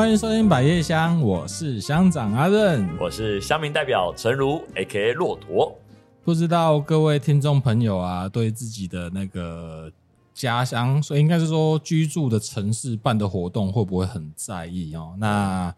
欢迎收听百叶香，我是乡长阿任，我是乡民代表陈如，A.K.A. 骆驼。不知道各位听众朋友啊，对自己的那个家乡，所以应该是说居住的城市办的活动，会不会很在意哦？那。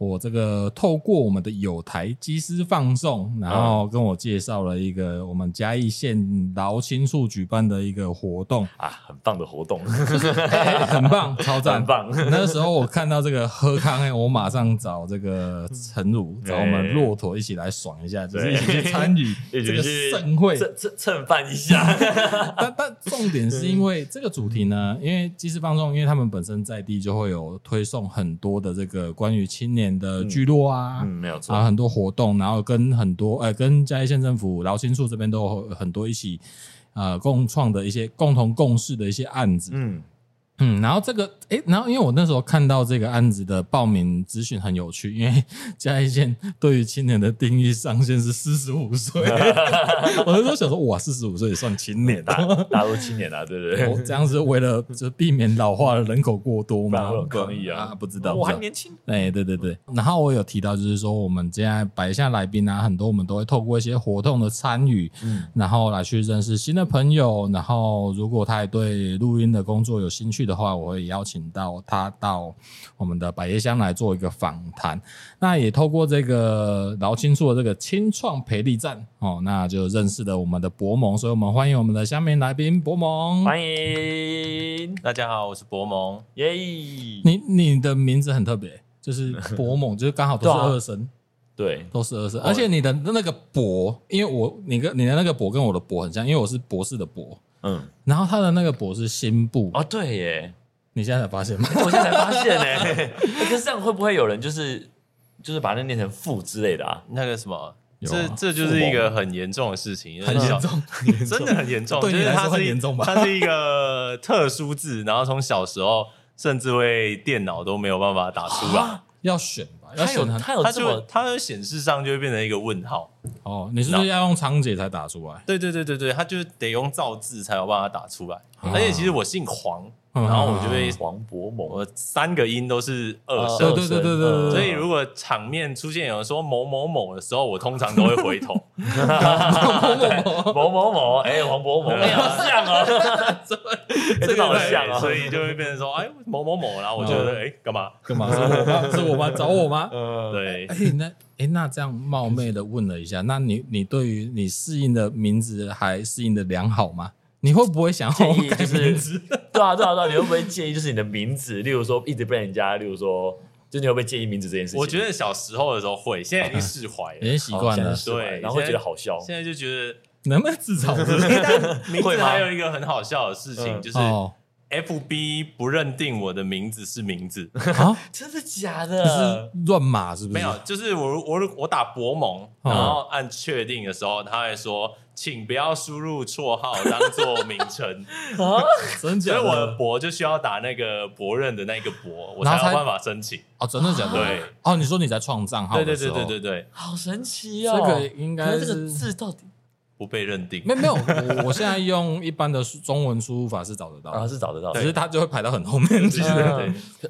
我这个透过我们的友台机师放送，然后跟我介绍了一个我们嘉义县劳青处举办的一个活动啊，很棒的活动，欸、很棒，超赞，很棒。那时候我看到这个喝康，哎，我马上找这个陈儒，找我们骆驼一起来爽一下，就是一起去参与 这个盛会，蹭蹭蹭饭一下。但但重点是因为这个主题呢，因为机师放送，因为他们本身在地就会有推送很多的这个关于青年。的聚落啊，嗯，没有错，啊，很多活动，然后跟很多，呃，跟嘉义县政府劳新处这边都有很多一起，呃，共创的一些共同共事的一些案子，嗯。嗯，然后这个，哎，然后因为我那时候看到这个案子的报名资讯很有趣，因为 嘉义县对于青年的定义上限是四十五岁，我那时候想说，哇，四十五岁也算青年啊大陆青年啊，对不对？我这样是为了就避免老化的人口过多嘛？可以啊，啊，不知道，我还年轻。哎，对对对。然后我有提到，就是说我们现在摆下来宾啊，很多我们都会透过一些活动的参与，嗯，然后来去认识新的朋友，然后如果他也对录音的工作有兴趣的话，我会邀请到他到我们的百叶香来做一个访谈。那也透过这个劳青处的这个青创培力站哦，那就认识了我们的博蒙。所以我们欢迎我们的乡民来宾博蒙。欢迎大家好，我是博蒙。耶！你你的名字很特别，就是博蒙，就是刚好都是二声，对，都是二声。而且你的那个博，因为我你跟你的那个博跟我的博很像，因为我是博士的博，嗯，然后他的那个博是心部哦，对耶。你现在才发现吗？我现在才发现呢、欸。可是这样会不会有人就是就是把那念成父之类的啊？那个什么，这这就是一个很严重的事情，很严重，真的很严重。对你来说很严重吧？它是一个特殊字，然后从小时候甚至会电脑都没有办法打出来，要选吧？要选它，它就它的显示上就会变成一个问号。哦，你是不是要用仓颉才打出来？对对对对对，它就得用造字才有办法打出来。而且其实我姓黄。然后我就会黄博某，我三个音都是二声，对对对对对。所以如果场面出现有人说某某某的时候，我通常都会回头。某某某，哎，黄博某，好像啊，真 的好像啊，所以就会变成说，哎，某某某，然后我觉得，哎，干嘛？干嘛？是我吗？是我吗？找我吗？嗯，对。哎，那哎，那这样冒昧的问了一下，那你你对于你适应的名字还适应的良好吗？你会不会想要改名字？就 是对啊，对啊，对啊，你会不会介意？就是你的名字，例如说一直被人家，例如说，就你会不会介意名字这件事情？我觉得小时候的时候会，现在已经释怀了，已经习惯了，对，然后会觉得好笑。现在就觉得能不能自嘲？名字还有一个很好笑的事情，就是 FB 不认定我的名字是名字啊？真的假的？是乱码是不是？没有，就是我我我打博盟，然后按确定的时候，他会说。请不要输入绰号当做名称 啊！真假的？所以我的博就需要打那个博认的那个博，我才有办法申请。哦，真的假的？对。哦，你说你在创账号？对对对对对对，好神奇哦！这个应该是这个字到底。不被认定？没有没有，我我现在用一般的中文输入法是找得到，啊是找得到，只是它就会排到很后面。其实。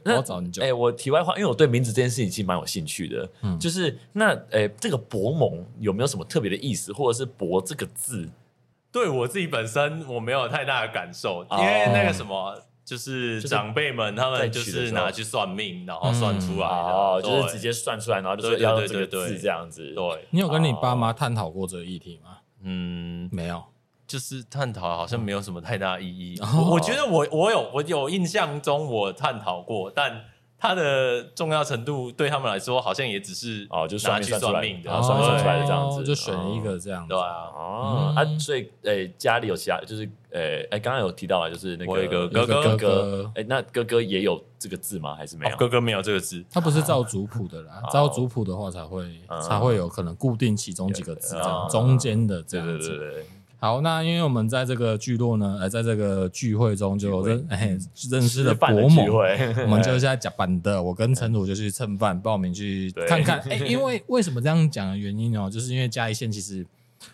我找你就哎，我题外话，因为我对名字这件事情其实蛮有兴趣的，嗯，就是那哎，这个博蒙有没有什么特别的意思，或者是博这个字，对我自己本身我没有太大的感受，因为那个什么，就是长辈们他们就是拿去算命，然后算出来哦，就是直接算出来，然后就是要这个字这样子。对，你有跟你爸妈探讨过这个议题吗？嗯，没有，就是探讨好像没有什么太大意义。哦、我，我觉得我我有我有印象中我探讨过，但它的重要程度对他们来说好像也只是哦，就拿去算命的，哦、算算出来的这样子，就选一个这样子。对啊，哦，啊，所以诶，家里有其他，就是诶，哎，刚刚有提到啊，就是那个一个哥哥哥哥，哎，那哥哥也有这个字吗？还是没有？哥哥没有这个字，他不是照族谱的啦，照族谱的话才会才会有可能固定其中几个字，这样中间的这样子。对对对。好，那因为我们在这个聚落呢，呃，在这个聚会中就认哎认识了伯母，我们就 在甲板的，我跟陈主就去蹭饭报名去看看。哎，因为为什么这样讲的原因哦，就是因为嘉义县其实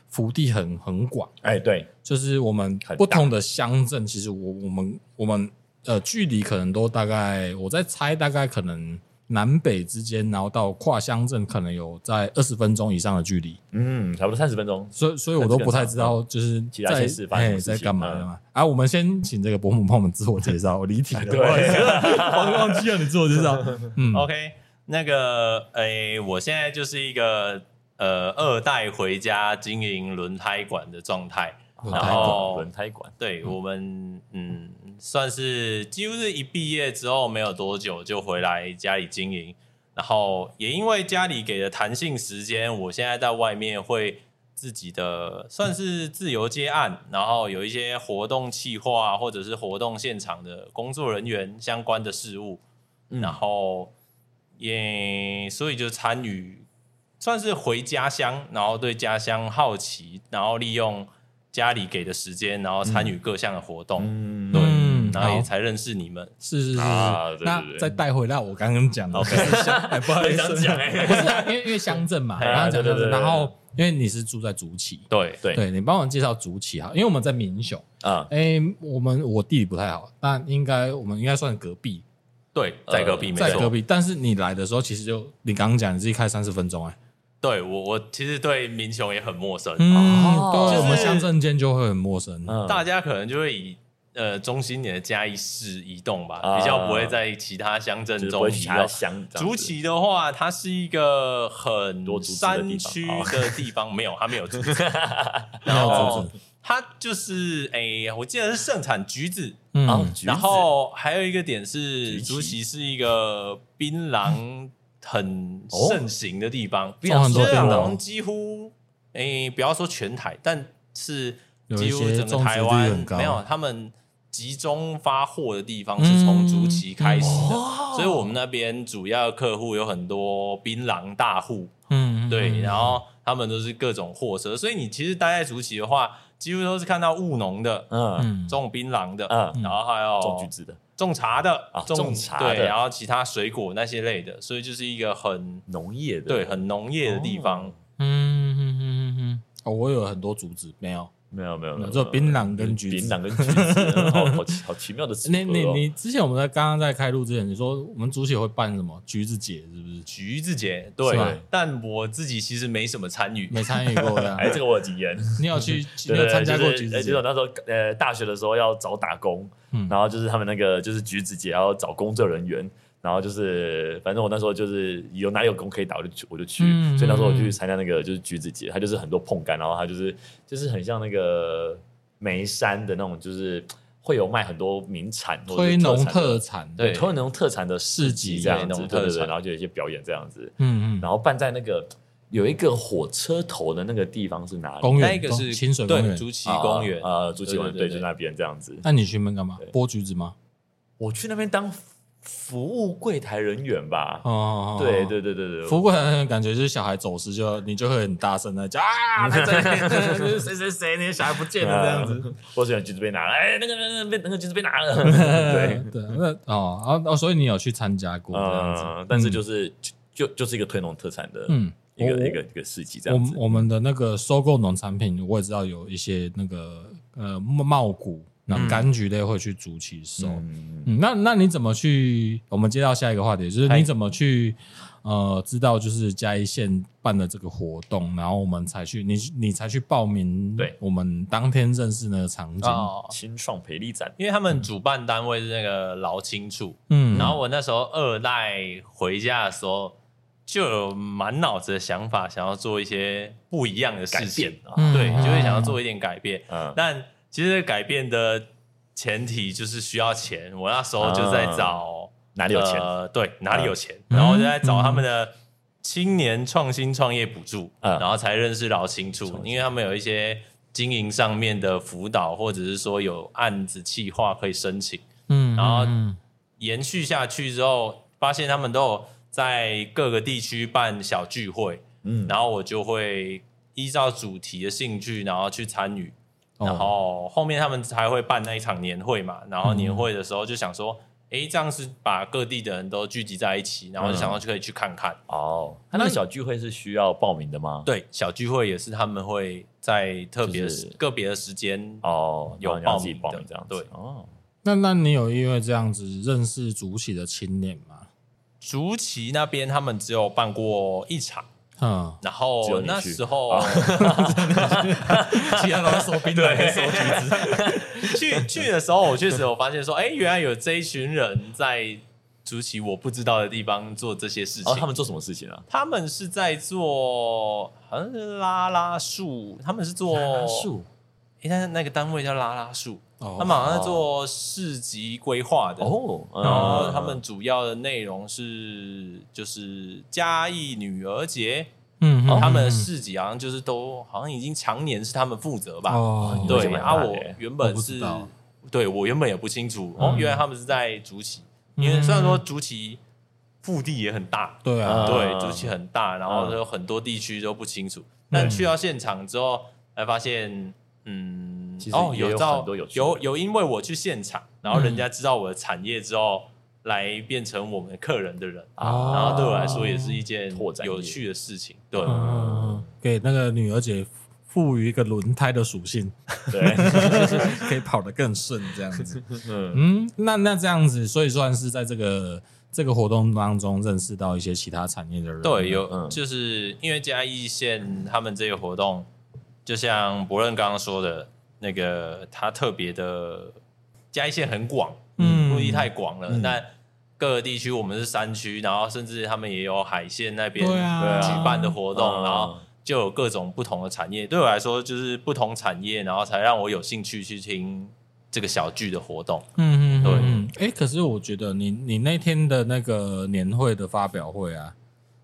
幅地很很广，哎，对，就是我们不同的乡镇，其实我我们我们呃距离可能都大概，我在猜大概可能南北之间，然后到跨乡镇，可能有在二十分钟以上的距离。嗯，差不多三十分钟。所以，所以我都不太知道，就是其他县市发生在干嘛的嘛。啊，我们先请这个伯母帮我们自我介绍。我离题了，对，忘忘记了你自我介绍。嗯，OK，那个，诶，我现在就是一个呃二代回家经营轮胎馆的状态。然后轮胎馆，对我们，嗯。算是几乎是一毕业之后没有多久就回来家里经营，然后也因为家里给的弹性时间，我现在在外面会自己的算是自由接案，然后有一些活动企划或者是活动现场的工作人员相关的事务，然后也所以就参与算是回家乡，然后对家乡好奇，然后利用家里给的时间，然后参与各项的活动，嗯，对。然后也才认识你们，是是是，那再带回来我刚刚讲的，不好意思 讲哎，不是，因为因为乡镇嘛，刚刚讲的，然后因为你是住在竹崎，对对。对，你帮我介绍竹崎哈，因为我们在民雄。啊，哎，我们我地理不太好，但应该我们应该算隔壁，对，在隔壁，在隔壁，但是你来的时候其实就你刚刚讲你自己开三十分钟哎，对我我其实对民雄也很陌生，嗯，对，我们乡镇间就会很陌生，大家可能就会以。呃，中心点的嘉义市移动吧，比较不会在其他乡镇中移动。竹崎的话，它是一个很山区的地方，没有，它没有竹子。然后它就是，哎，我记得是盛产橘子。嗯，然后还有一个点是，竹崎是一个槟榔很盛行的地方，槟榔几乎，哎，不要说全台，但是几乎整个台湾没有他们。集中发货的地方是从竹崎开始的，嗯、所以我们那边主要客户有很多槟榔大户，嗯，对，然后他们都是各种货车，所以你其实待在竹崎的话，几乎都是看到务农的，嗯，种槟榔的，嗯，然后还有种橘子的，种茶的，啊，种茶的，对，然后其他水果那些类的，所以就是一个很农业的，对，很农业的地方，嗯嗯嗯嗯嗯，哦，我有很多竹子，没有。没有没有没有，只有槟榔跟橘子，槟榔跟橘子，好好奇好奇妙的词。你你你之前我们在刚刚在开录之前，你说我们竹崎会办什么橘子节，是不是？橘子节，对。但我自己其实没什么参与，没参与过的。哎，这个我有经验。你有去？你有参加过橘子节？就是那时候呃大学的时候要找打工，然后就是他们那个就是橘子节要找工作人员。然后就是，反正我那时候就是有哪里有工可以打，我就去，我就去。嗯、所以那时候我就去参加那个就是橘子节，它就是很多碰柑，然后它就是就是很像那个眉山的那种，就是会有卖很多名产、推农特产，对，推农特产的市集这样子，对对对。然后就有一些表演这样子，嗯嗯。然后办在那个有一个火车头的那个地方是哪里？公园，那个是清水公园，竹崎公园啊，竹崎公园，对，就那边这样子。那你去那边干嘛？剥橘子吗？我去那边当。服务柜台人员吧，哦，对对对对对，服务柜台人员感觉就是小孩走失，就你就会很大声的叫啊，谁谁 谁，那个小孩不见了这样子，或者橘子被拿了，哎，那个那个被那个橘子被拿了，对对，那哦哦，所以你有去参加过这样子，但是就是就就是一个推农特产的，嗯，一个一个一个市集这样子。我我们的那个收购农产品，我也知道有一些那个呃茂谷。那柑橘类会去竹崎收，嗯，嗯，那那你怎么去？我们接到下一个话题，就是你怎么去呃知道就是嘉义县办的这个活动，然后我们才去，你你才去报名？对，我们当天认识那个场景，青创培力展，因为他们主办单位是那个劳青处，嗯，然后我那时候二代回家的时候，就有满脑子的想法，想要做一些不一样的事情，对，就会想要做一点改变，嗯，但。其实改变的前提就是需要钱。我那时候就在找哪里有钱，呃，对，哪里有钱，然后就在找他们的青年创新创业补助，然后才认识劳青处，因为他们有一些经营上面的辅导，或者是说有案子计划可以申请。嗯，然后延续下去之后，发现他们都有在各个地区办小聚会，嗯，然后我就会依照主题的兴趣，然后去参与。然后后面他们才会办那一场年会嘛，然后年会的时候就想说，哎、嗯，这样是把各地的人都聚集在一起，然后就想到就可以去看看。嗯、哦，他那个小聚会是需要报名的吗？对，小聚会也是他们会在特别的、就是、个别的时间哦有报名的这样。对哦，那那你有因为这样子认识竹崎的青年吗？竹崎那边他们只有办过一场，嗯，然后那时候，其他都收兵，的，收橘子。去去的时候，我确实有发现说，哎，原来有这一群人在竹崎我不知道的地方做这些事情。他们做什么事情啊？他们是在做好像是拉拉树，他们是做拉拉树。哎，但是那个单位叫拉拉树。他们好像在做市集规划的。哦，然后他们主要的内容是就是嘉义女儿节，嗯，他们的市集好像就是都好像已经常年是他们负责吧，哦，对啊，我原本是，对我原本也不清楚哦，原来他们是在竹崎，因为虽然说竹崎腹地也很大，对啊，对，竹崎很大，然后有很多地区都不清楚，但去到现场之后才发现，嗯。哦，有照有有有，因为我去现场，然后人家知道我的产业之后，来变成我们客人的人啊，然后对我来说也是一件拓展有趣的事情。对，给那个女儿姐赋予一个轮胎的属性，对，可以跑得更顺这样子。嗯，那那这样子，所以算是在这个这个活动当中认识到一些其他产业的人。对，有，就是因为嘉义县他们这个活动，就像伯任刚刚说的。那个他特别的嘉义县很广，嗯，陆地太广了。嗯、但各个地区我们是山区，然后甚至他们也有海线那边举办的活动，啊、然后就有各种不同的产业。对我来说，就是不同产业，然后才让我有兴趣去听这个小剧的活动。嗯嗯，对。哎，可是我觉得你你那天的那个年会的发表会啊，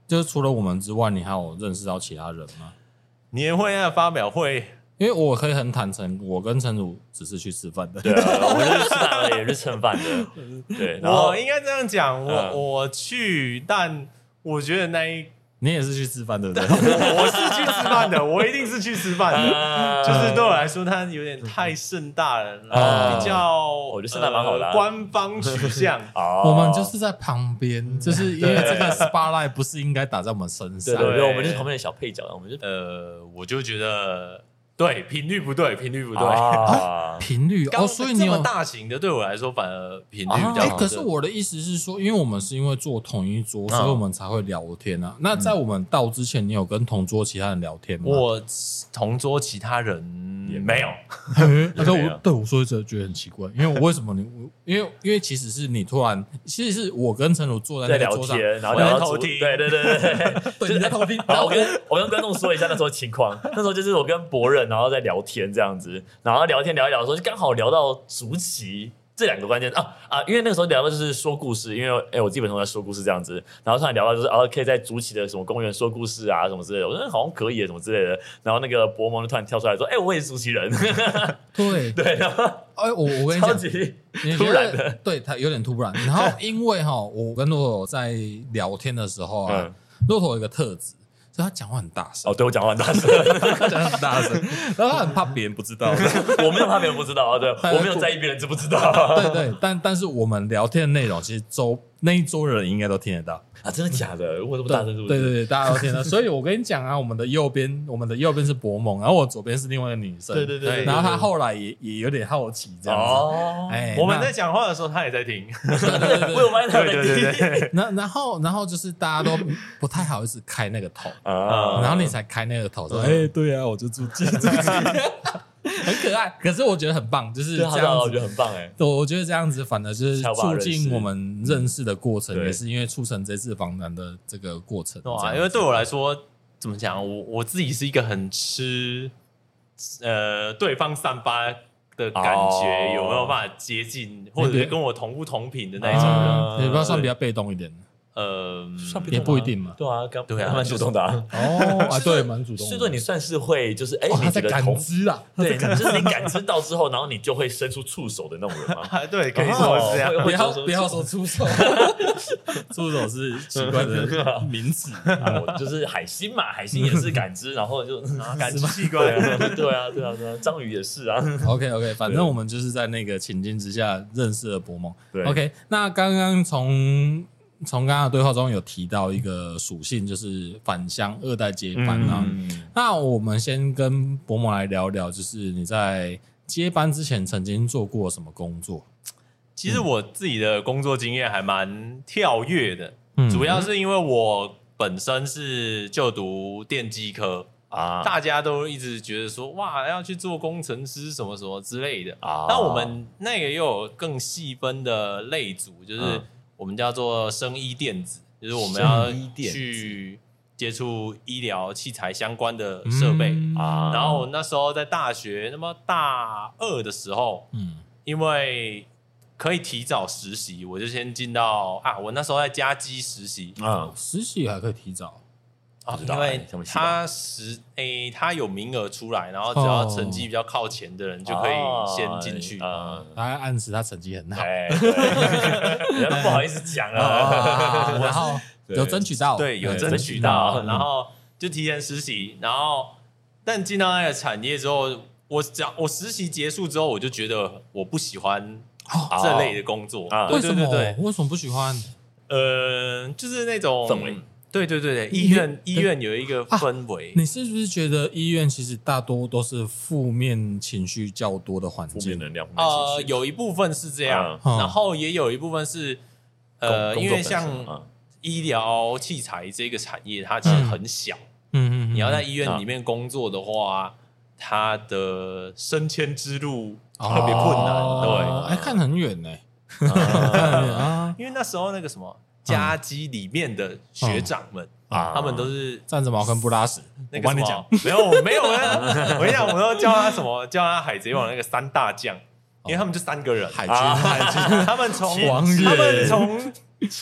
就是除了我们之外，你还有认识到其他人吗？年会那个发表会。因为我可以很坦诚，我跟陈儒只是去吃饭的。对啊，我们就是吃饭也是蹭饭的。对，然后我应该这样讲，我我去，但我觉得那一你也是去吃饭的，对不对？我是去吃饭的，我一定是去吃饭的。就是对我来说，它有点太盛大了，比较我觉得盛大蛮好的，官方取向。我们就是在旁边，就是因为这个 spotlight 不是应该打在我们身上，对对，我们就是旁边的小配角，我们就呃，我就觉得。对，频率不对，频率不对，频率哦，所以你有大型的，对我来说反而频率比较好。可是我的意思是说，因为我们是因为坐同一桌，所以我们才会聊天啊。那在我们到之前，你有跟同桌其他人聊天吗？我同桌其他人也没有。他说 我对我说一次觉得很奇怪，因为我为什么你？因为因为其实是你突然，其实是我跟陈儒坐在那个桌上，然后在偷听，对对对对对，你在偷听。然后我跟我跟观众说一下那时候情况，那时候就是我跟博仁。然后在聊天这样子，然后聊天聊一聊的时候，就刚好聊到竹崎这两个关键啊啊！因为那个时候聊的就是说故事，因为哎，我基本上在说故事这样子，然后突然聊到就是啊，可以在竹崎的什么公园说故事啊，什么之类的，我说好像可以什么之类的。然后那个博蒙就突然跳出来说：“哎，我也是竹崎人。”对对，然后 哎，我我跟你讲，突然的，对他有点突然。然后因为哈，我跟骆驼在聊天的时候啊，骆驼有一个特质。所以他讲话很大声。哦，对我讲话很大声，讲话很大声，然后他很怕别人不知道，我没有怕别人不知道啊，对 我没有在意别人知不知道，对对，但但是我们聊天的内容，其实周那一桌人应该都听得到。啊，真的假的？我这么大声是不是？对对对，大家都听到。所以我跟你讲啊，我们的右边，我们的右边是博蒙，然后我左边是另外一个女生。对对对。然后她后来也也有点好奇这样子。哦。哎，我们在讲话的时候，她也在听。对对对。对对对。然 然后然后就是大家都不太好意思开那个头啊，然后你才开那个头说，哎，对啊，我就住这里。很可爱，可是我觉得很棒，就是这样子，我觉得很棒哎。我我觉得这样子反而就是促进我们认识的过程，也是因为促成这次访谈的这个过程。哇，因为对我来说，怎么讲，我我自己是一个很吃呃对方散发的感觉，有没有办法接近，或者是跟我同物同频的那一种人，你不要算比较被动一点。呃，也不一定嘛。对啊，刚对啊，蛮主动的啊。哦啊，对，蛮主动。所以说你算是会，就是哎，你在感知啊，对，就是你感知到之后，然后你就会伸出触手的那种人吗？对，可以说是这样。不要不要说触手，触手是奇怪的名词。就是海星嘛，海星也是感知，然后就感知器官。对啊，对啊，对啊，章鱼也是啊。OK OK，反正我们就是在那个情境之下认识了博蒙。OK，那刚刚从。从刚刚的对话中有提到一个属性，就是返乡二代接班啊。嗯、那我们先跟伯母来聊聊，就是你在接班之前曾经做过什么工作？其实我自己的工作经验还蛮跳跃的，主要是因为我本身是就读电机科啊，大家都一直觉得说哇，要去做工程师什么什么之类的啊。那我们那个又有更细分的类组，就是我们叫做生医电子，就是我们要去接触医疗器材相关的设备啊。然后那时候在大学，那么大二的时候，嗯，因为。可以提早实习，我就先进到啊，我那时候在家机实习啊，实习还可以提早啊，因为他实诶，他有名额出来，然后只要成绩比较靠前的人就可以先进去啊。他暗示他成绩很好，不好意思讲了，然后有争取到，对，有争取到，然后就提前实习，然后但进到那个产业之后，我讲我实习结束之后，我就觉得我不喜欢。这类的工作，为什么？为什么不喜欢？呃，就是那种氛围。对对对对，医院医院有一个氛围。你是不是觉得医院其实大多都是负面情绪较多的环境？负面能量。呃，有一部分是这样，然后也有一部分是呃，因为像医疗器材这个产业，它其实很小。嗯嗯，你要在医院里面工作的话，它的升迁之路。特别困难，对，还，看很远呢，因为那时候那个什么嘉基里面的学长们啊，他们都是站着茅坑不拉屎。我帮你讲，没有没有，我跟你讲，我都叫他什么？叫他海贼王那个三大将，因为他们就三个人，海军，海军，他们从 他们从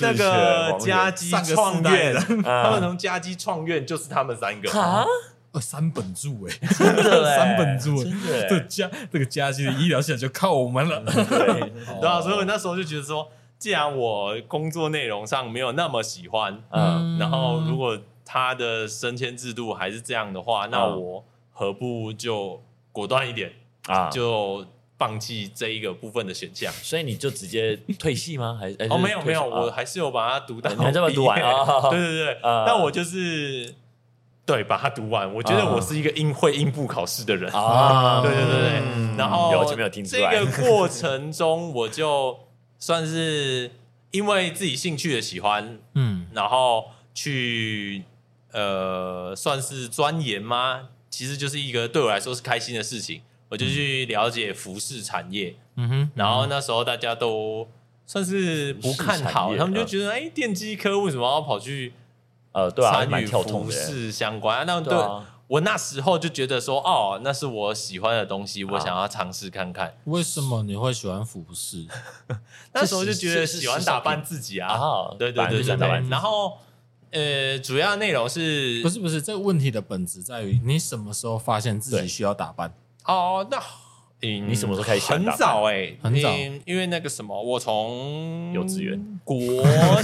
那个嘉基创院，他们从嘉基创院就是他们三个。啊。三本柱哎，真的三本柱，真的，这家这个嘉基的医疗系统就靠我们了。对，然后所以我那时候就觉得说，既然我工作内容上没有那么喜欢，嗯，然后如果他的升迁制度还是这样的话，那我何不就果断一点啊，就放弃这一个部分的选项？所以你就直接退系吗？还是哦，没有没有，我还是有把它读到，你还这么读完啊？对 对对，那我就是。对，把它读完。我觉得我是一个应会应付考试的人啊。对对对对，然后这个过程中，我就算是因为自己兴趣的喜欢，嗯，然后去呃，算是钻研吗？其实就是一个对我来说是开心的事情。我就去了解服饰产业，嗯哼，然后那时候大家都算是不看好，他们就觉得，哎，电机科为什么要跑去？呃，对啊，参与服饰相关，那对我那时候就觉得说，哦，那是我喜欢的东西，我想要尝试看看。为什么你会喜欢服饰？那时候就觉得喜欢打扮自己啊，对对对对对。然后，呃，主要内容是，不是不是，这个问题的本质在于你什么时候发现自己需要打扮？哦，那。你什么时候开始？很早哎，很早，因为那个什么，我从幼稚园、国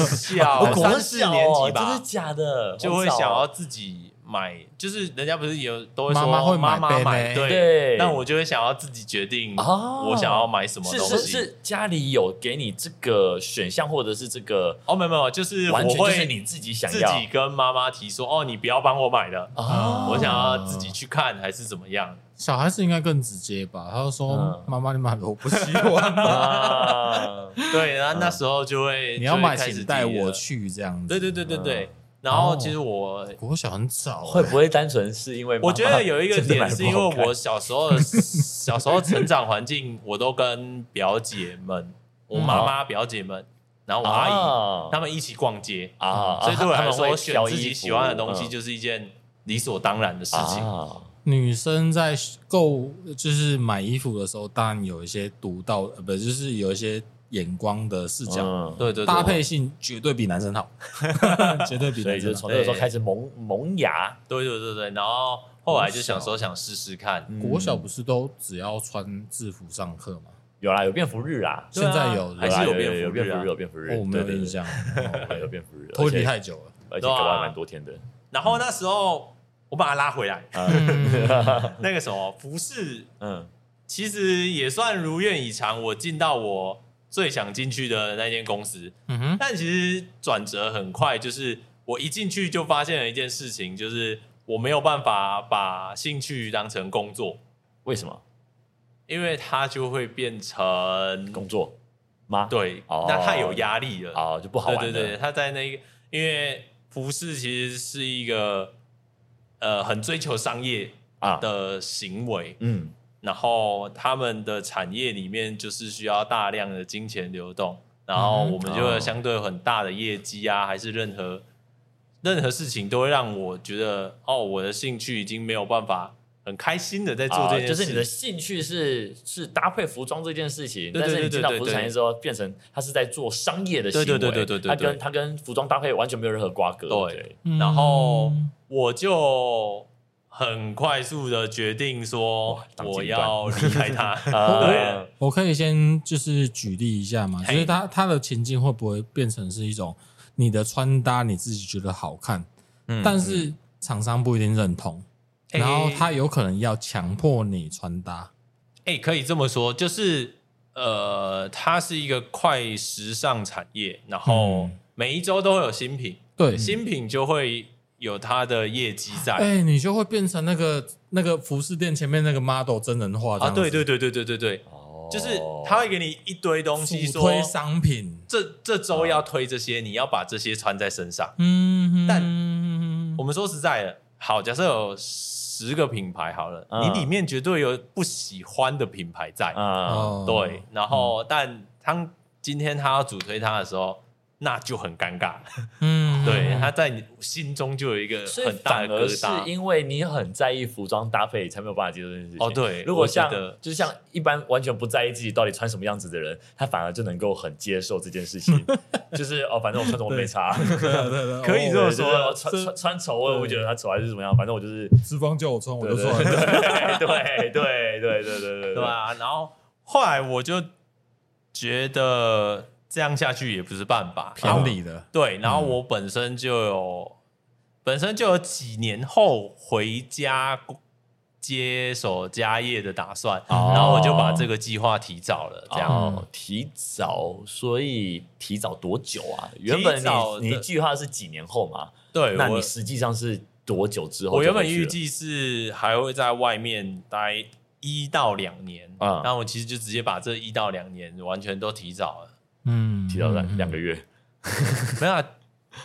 小 三四年级吧，真的假的？就会想要自己买，就是人家不是有都会说妈妈会买，妈妈买，对，那我就会想要自己决定，我想要买什么东西。是是家里有给你这个选项，或者是这个？哦，没有没有，就是完全就是你自己想要，自己跟妈妈提说，哦，你不要帮我买的，我想要自己去看，还是怎么样？小孩子应该更直接吧？他就说：“妈妈，你买了我不喜欢。”对，然后那时候就会你要买，请带我去这样子。对对对对对。然后其实我我小很早，会不会单纯是因为？我觉得有一个点是因为我小时候 小时候成长环境，我都跟表姐们、我妈妈、表姐们，然后我阿姨他们一起逛街啊，所以对我来说，选自己喜欢的东西就是一件理所当然的事情。女生在购就是买衣服的时候，当然有一些独到，呃，不就是有一些眼光的视角，嗯、对，对对，搭配性绝对比男生好，绝对比男生好。从那个时候开始萌萌芽，对对对对，然后后来就想说想试试看。国小不是都只要穿制服上课吗？有啦，有便服日啊，现在有还是有便服日，有便服日，我没有印象，有便服日，脱离太久了，而且搞了蛮多天的。然后那时候。我把他拉回来，那个什么服饰，嗯，其实也算如愿以偿，我进到我最想进去的那间公司，嗯哼，但其实转折很快，就是我一进去就发现了一件事情，就是我没有办法把兴趣当成工作，为什么？因为它就会变成工作吗？对，那太有压力了，哦，就不好玩。对对对，他在那个。因因为服饰其实是一个呃很追求商业啊的行为，啊、嗯，然后他们的产业里面就是需要大量的金钱流动，然后我们就会相对很大的业绩啊，还是任何任何事情都会让我觉得哦，我的兴趣已经没有办法。很开心的在做这件事，就是你的兴趣是是搭配服装这件事情，但是你进到服饰产业之后，变成他是在做商业的行为，对对对对对，他跟他跟服装搭配完全没有任何瓜葛。对，然后我就很快速的决定说，我要离开他。对，我可以先就是举例一下嘛，就是他他的情境会不会变成是一种你的穿搭你自己觉得好看，但是厂商不一定认同。然后他有可能要强迫你穿搭，哎、欸，可以这么说，就是呃，它是一个快时尚产业，然后每一周都会有新品，对，新品就会有他的业绩在，哎、欸，你就会变成那个那个服饰店前面那个 model 真人化啊，对对对对对对对，哦，就是他会给你一堆东西说推商品，这这周要推这些，你要把这些穿在身上，嗯，但我们说实在的，好，假设有。十个品牌好了，你里面绝对有不喜欢的品牌在，对，然后但当今天他要主推他的时候。那就很尴尬，嗯，对，他在你心中就有一个很大的疙瘩，是因为你很在意服装搭配，才没有办法接受这件事情。哦，对，如果像就是像一般完全不在意自己到底穿什么样子的人，他反而就能够很接受这件事情。就是哦，反正我穿什么没差，可以这么说。穿穿穿丑，我也不觉得他丑还是怎么样，反正我就是资方叫我穿我就穿。对 对对对对对对啊！然后后来我就觉得。这样下去也不是办法，偏离的。对，然后我本身就有，嗯、本身就有几年后回家接手家业的打算，哦、然后我就把这个计划提早了。这样、哦、提早，所以提早多久啊？原本你你计划是几年后嘛？对，那你实际上是多久之后？我原本预计是还会在外面待一到两年，嗯，那我其实就直接把这一到两年完全都提早了。嗯，提早两两个月，没有，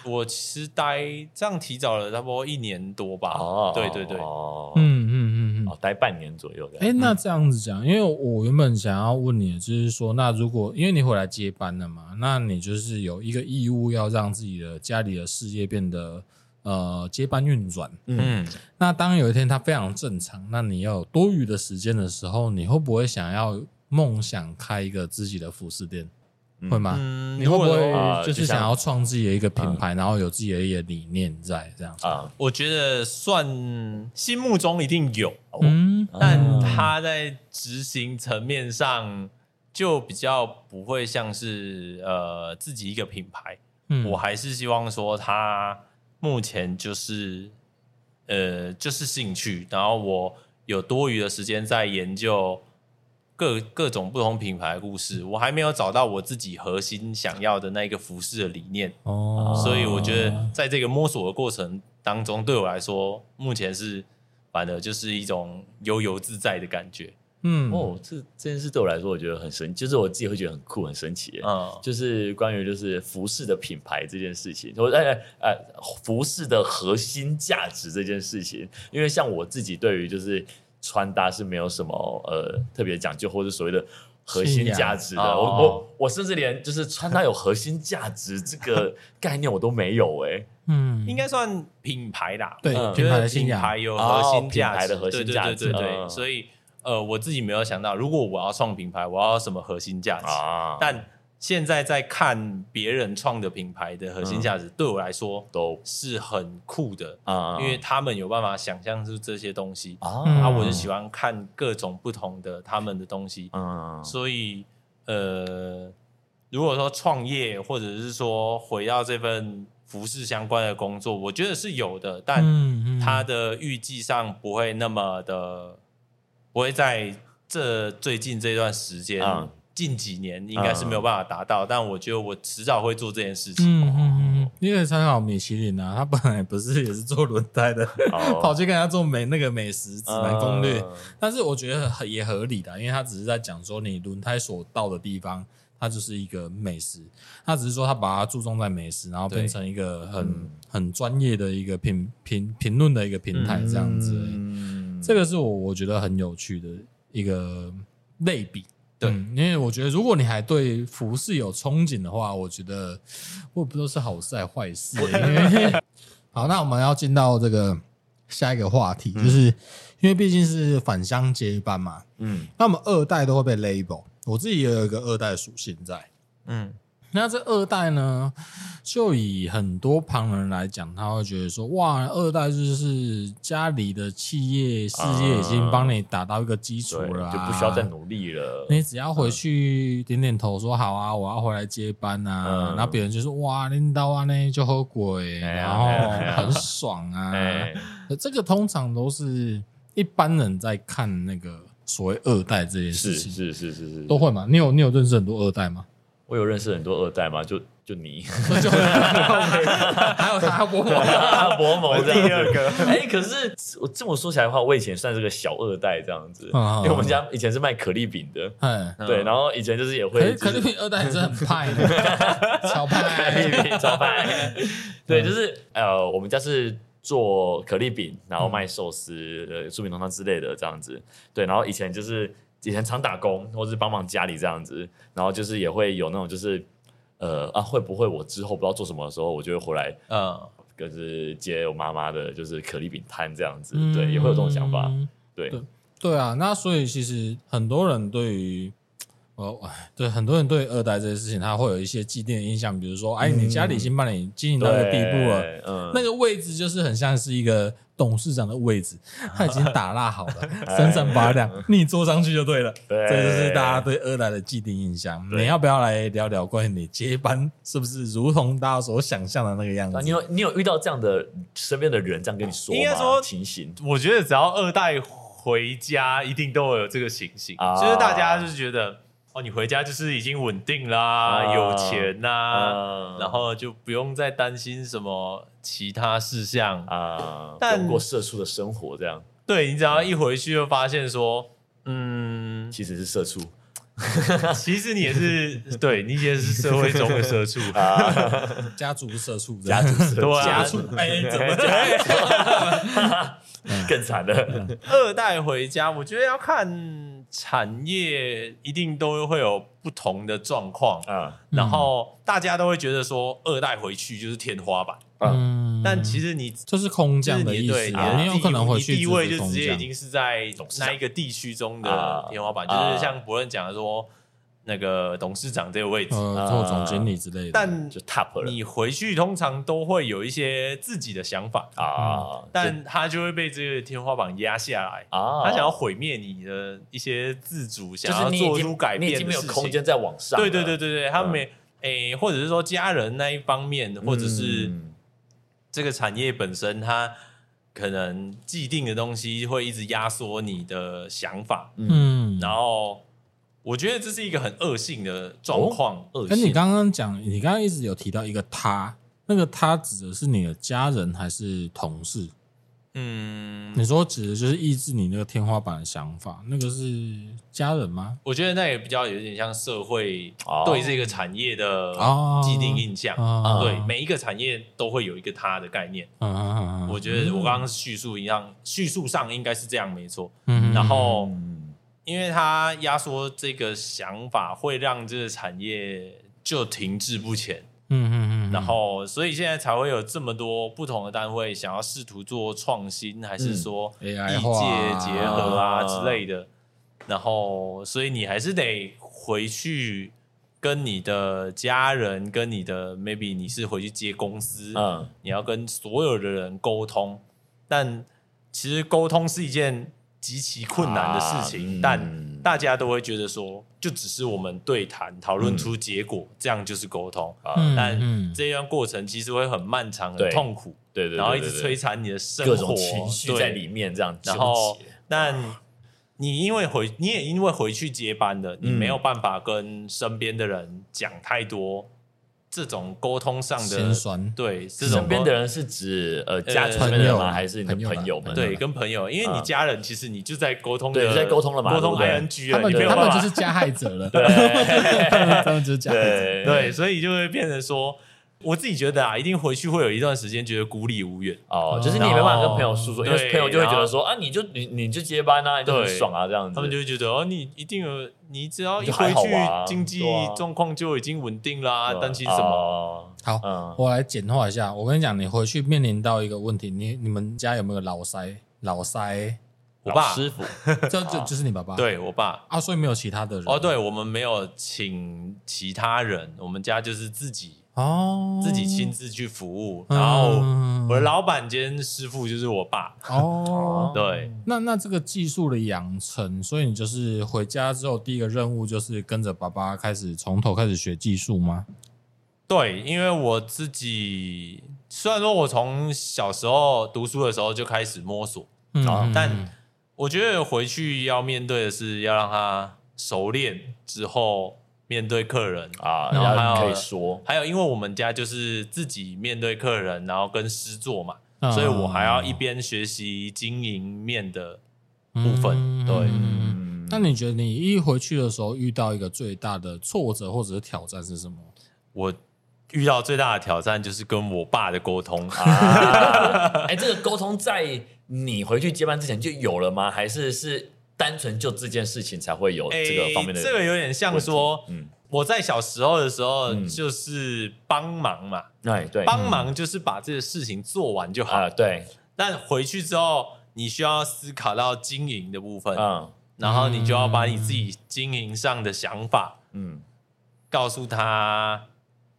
我其实待这样提早了差不多一年多吧。哦，对对对，哦，嗯嗯嗯哦，待半年左右的。哎，那这样子讲，因为我原本想要问你的就是说，那如果因为你回来接班了嘛，那你就是有一个义务要让自己的家里的事业变得呃接班运转。嗯，那当有一天它非常正常，那你要有多余的时间的时候，你会不会想要梦想开一个自己的服饰店？会吗？嗯、你会不会就是想要创自己的一个品牌，然后有自己的一个理念在这样子？啊，我觉得算心目中一定有，嗯，但他在执行层面上就比较不会像是呃自己一个品牌。嗯，我还是希望说他目前就是呃就是兴趣，然后我有多余的时间在研究。各各种不同品牌的故事，我还没有找到我自己核心想要的那一个服饰的理念哦，所以我觉得在这个摸索的过程当中，对我来说，目前是反而就是一种悠游自在的感觉。嗯，哦，这这件事对我来说，我觉得很神，就是我自己会觉得很酷、很神奇。嗯，就是关于就是服饰的品牌这件事情，我哎哎哎，服饰的核心价值这件事情，因为像我自己对于就是。穿搭是没有什么呃特别讲究，或者所谓的核心价值的。我我我甚至连就是穿搭有核心价值这个 概念我都没有哎。嗯，应该算品牌啦。对，品牌的信仰，品牌有核心价值，的核心价值。对对对对，所以呃，我自己没有想到，如果我要创品牌，我要什么核心价值？但现在在看别人创的品牌的核心价值，对我来说都。是很酷的啊，因为他们有办法想象出这些东西。啊，我就喜欢看各种不同的他们的东西，嗯，所以呃，如果说创业或者是说回到这份服饰相关的工作，我觉得是有的，但它的预计上不会那么的，不会在这最近这段时间。近几年应该是没有办法达到，嗯、但我觉得我迟早会做这件事情。嗯嗯嗯，因为参考米其林啊，他本来不是也是做轮胎的，哦、跑去跟他做美那个美食指南攻略。嗯、但是我觉得也合理的，因为他只是在讲说你轮胎所到的地方，它就是一个美食，他只是说他把它注重在美食，然后变成一个很、嗯、很专业的一个评评评论的一个平台这样子。嗯、这个是我我觉得很有趣的一个类比。对、嗯，因为我觉得如果你还对服饰有憧憬的话，我觉得我也不知道是好事还是坏事。因为好，那我们要进到这个下一个话题，嗯、就是因为毕竟是返乡接班嘛，嗯，那我们二代都会被 label。我自己也有一个二代属性在，嗯，那这二代呢，就以很多旁人来讲，他会觉得说，哇，二代就是家里的企业事业已经帮你打到一个基础了，啊，就不需要再努力了。你只要回去点点头说好啊，我要回来接班啊，嗯、然后别人就说哇，领导啊那就好鬼，然后很爽啊。这个通常都是一般人在看那个。所谓二代这件事情是是是是是都会嘛？你有你有认识很多二代吗？我有认识很多二代嘛？就就你，还有他伯母，他伯母第二个。哎，可是我这么说起来的话，我以前算是个小二代这样子，因为我们家以前是卖可丽饼的，嗯，对，然后以前就是也会可丽饼二代，真的很派的，超派，可丽饼超派，对，就是呃，我们家是。做可丽饼，然后卖寿司、呃，酥饼浓汤之类的这样子，对。然后以前就是以前常打工，或是帮忙家里这样子，然后就是也会有那种就是，呃啊，会不会我之后不知道做什么的时候，我就会回来，嗯，就是接我妈妈的，就是可丽饼摊这样子，嗯、对，也会有这种想法，对，对，对啊。那所以其实很多人对于。哦，对，很多人对二代这件事情，他会有一些既定的印象，比如说，哎，你家里已经帮你经营到一个地步了，嗯，那个位置就是很像是一个董事长的位置，他已经打蜡好了，闪闪发亮，你坐上去就对了。对，这就是大家对二代的既定印象。你要不要来聊聊关于你接班是不是如同大家所想象的那个样子？你有你有遇到这样的身边的人这样跟你说吗？应该说情形，我觉得只要二代回家，一定都会有这个情形，就是大家就是觉得。哦，你回家就是已经稳定啦，啊、有钱呐，啊、然后就不用再担心什么其他事项啊，但过社畜的生活这样。对，你只要一回去就发现说，嗯，其实是社畜，其实你也是，对你也是社会中的社畜 啊，家族社畜，家族社畜，家族，哎，怎么讲？更惨的，二代回家，我觉得要看。产业一定都会有不同的状况啊，然后大家都会觉得说二代回去就是天花板，嗯，但其实你这是空降的意思，你有可能回去地位就直接已经是在那一个地区中的天花板，就是像伯仁讲的说。那个董事长这个位置，呃，做总经理之类的，但就 top 了。你回去通常都会有一些自己的想法啊，但他就会被这个天花板压下来啊。他想要毁灭你的一些自主，想要做出改变，你已经没有空间再往上。对对对对对，他没诶，或者是说家人那一方面，或者是这个产业本身，它可能既定的东西会一直压缩你的想法，嗯，然后。我觉得这是一个很恶性的状况。恶性。跟你刚刚讲，你刚刚一直有提到一个他，那个他指的是你的家人还是同事？嗯，你说指的就是抑制你那个天花板的想法，那个是家人吗？我觉得那也比较有点像社会对这个产业的既定印象。对，每一个产业都会有一个他的概念。嗯我觉得我刚刚叙述一样，叙述上应该是这样，没错。嗯，然后。因为它压缩这个想法，会让这个产业就停滞不前。嗯嗯嗯。然后，所以现在才会有这么多不同的单位想要试图做创新，还是说异界结合啊之类的。然后，所以你还是得回去跟你的家人，跟你的 maybe 你是回去接公司，嗯，你要跟所有的人沟通。但其实沟通是一件。极其困难的事情，但大家都会觉得说，就只是我们对谈讨论出结果，嗯、这样就是沟通。嗯、但这段过程其实会很漫长、很痛苦，对对，然后一直摧残你的生活，各种情绪在里面这样。然后，但你因为回，你也因为回去接班的，你没有办法跟身边的人讲太多这种沟通上的心酸，对，身边的人是指呃家族的人吗？还是你的朋友们？对，跟朋友，因为你家人其实你就在沟通，对，在沟通了嘛，沟通 ing 他们他们就是加害者了，对，他们就是加害者，对，所以就会变成说。我自己觉得啊，一定回去会有一段时间觉得孤立无援。哦，就是你没办法跟朋友诉说，因为朋友就会觉得说啊，你就你你就接班啊，你就很爽啊这样子，他们就会觉得哦，你一定有，你只要一回去经济状况就已经稳定啦，担心什么？好，我来简化一下，我跟你讲，你回去面临到一个问题，你你们家有没有老塞？老塞，我爸。师傅，这 就就是你爸爸，对我爸。啊，所以没有其他的人。哦，对我们没有请其他人，我们家就是自己。哦，自己亲自去服务，然后我的老板兼师傅就是我爸。哦，对，那那这个技术的养成，所以你就是回家之后第一个任务就是跟着爸爸开始从头开始学技术吗？对，因为我自己虽然说我从小时候读书的时候就开始摸索，嗯，但我觉得回去要面对的是要让他熟练之后。面对客人啊，然后可以说，还有因为我们家就是自己面对客人，然后跟师做嘛，所以我还要一边学习经营面的部分。对，那你觉得你一回去的时候遇到一个最大的挫折或者是挑战是什么？我遇到最大的挑战就是跟我爸的沟通啊。哎，这个沟通在你回去接班之前就有了吗？还是是？单纯就这件事情才会有这个方面的、欸，这个有点像说，嗯，我在小时候的时候就是帮忙嘛，哎、嗯，对，帮忙就是把这个事情做完就好，啊，对。但回去之后，你需要思考到经营的部分，嗯，然后你就要把你自己经营上的想法，嗯，告诉他，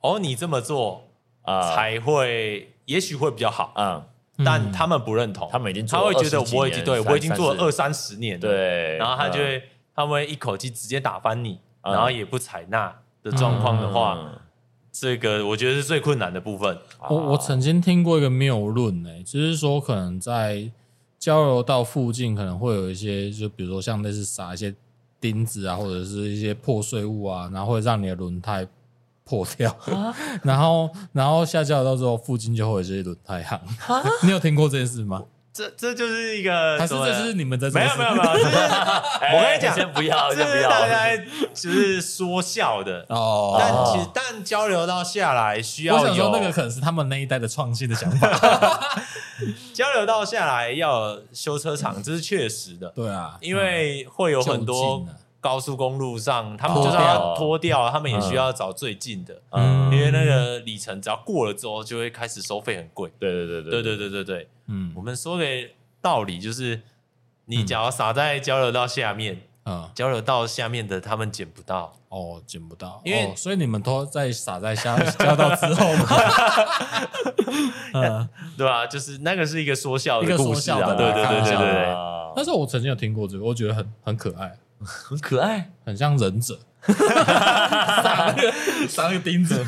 哦，你这么做啊。才会，也许会比较好，嗯。但他们不认同，他们已经他会觉得我已经对我已经做了二三十年了，对，然后他就会他们会一口气直接打翻你，然后也不采纳的状况的话，这个我觉得是最困难的部分。我我曾经听过一个谬论，哎，就是说可能在交流道附近可能会有一些，就比如说像类似撒一些钉子啊，或者是一些破碎物啊，然后会让你的轮胎。破掉，然后然后下交流道之后，附近就会有这些轮胎行。你有听过这件事吗？这这就是一个，还是这是你们在没有没有没有。我跟你讲，先不要，先不要，大家就是说笑的哦。但其实但交流到下来需要有那个可能是他们那一代的创新的想法。交流到下来要修车厂，这是确实的。对啊，因为会有很多。高速公路上，他们就是要脱掉，他们也需要找最近的，嗯。因为那个里程只要过了之后，就会开始收费很贵。对对对对对。对对对对，嗯，我们说的道理就是，你只要撒在交流道下面，嗯，交流道下面的他们捡不到，哦，捡不到，因为所以你们都在撒在下交流道之后嘛，嗯，对吧？就是那个是一个说笑的故事啊，对对对对对。但是我曾经有听过这个，我觉得很很可爱。很可爱，很像忍者，撒那个撒那个钉子，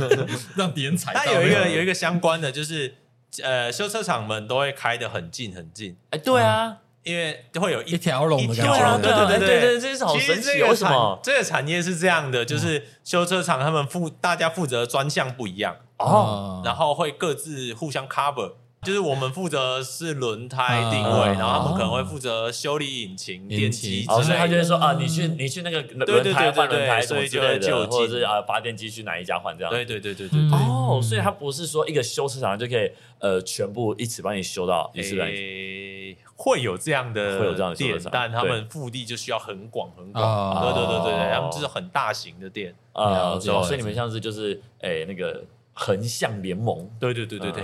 让敌人踩到。它有一个有一个相关的，就是呃，修车厂门都会开得很近很近。哎，对啊，因为会有一条龙的感觉。对对对对对，这是好神奇。为什么这个产业是这样的？就是修车厂他们负大家负责的专项不一样哦，然后会各自互相 cover。就是我们负责是轮胎定位，然后他们可能会负责修理引擎、电机之类的。所以他就会说啊，你去你去那个轮胎换轮胎，所以就会就或者是啊发电机去哪一家换这样。对对对对对。哦，所以他不是说一个修车厂就可以呃全部一起帮你修到一次来。会有这样的会有这样的店，但他们腹地就需要很广很广。对对对对对，他们就是很大型的店啊。所以你们像是就是诶那个。横向联盟，对对对对对，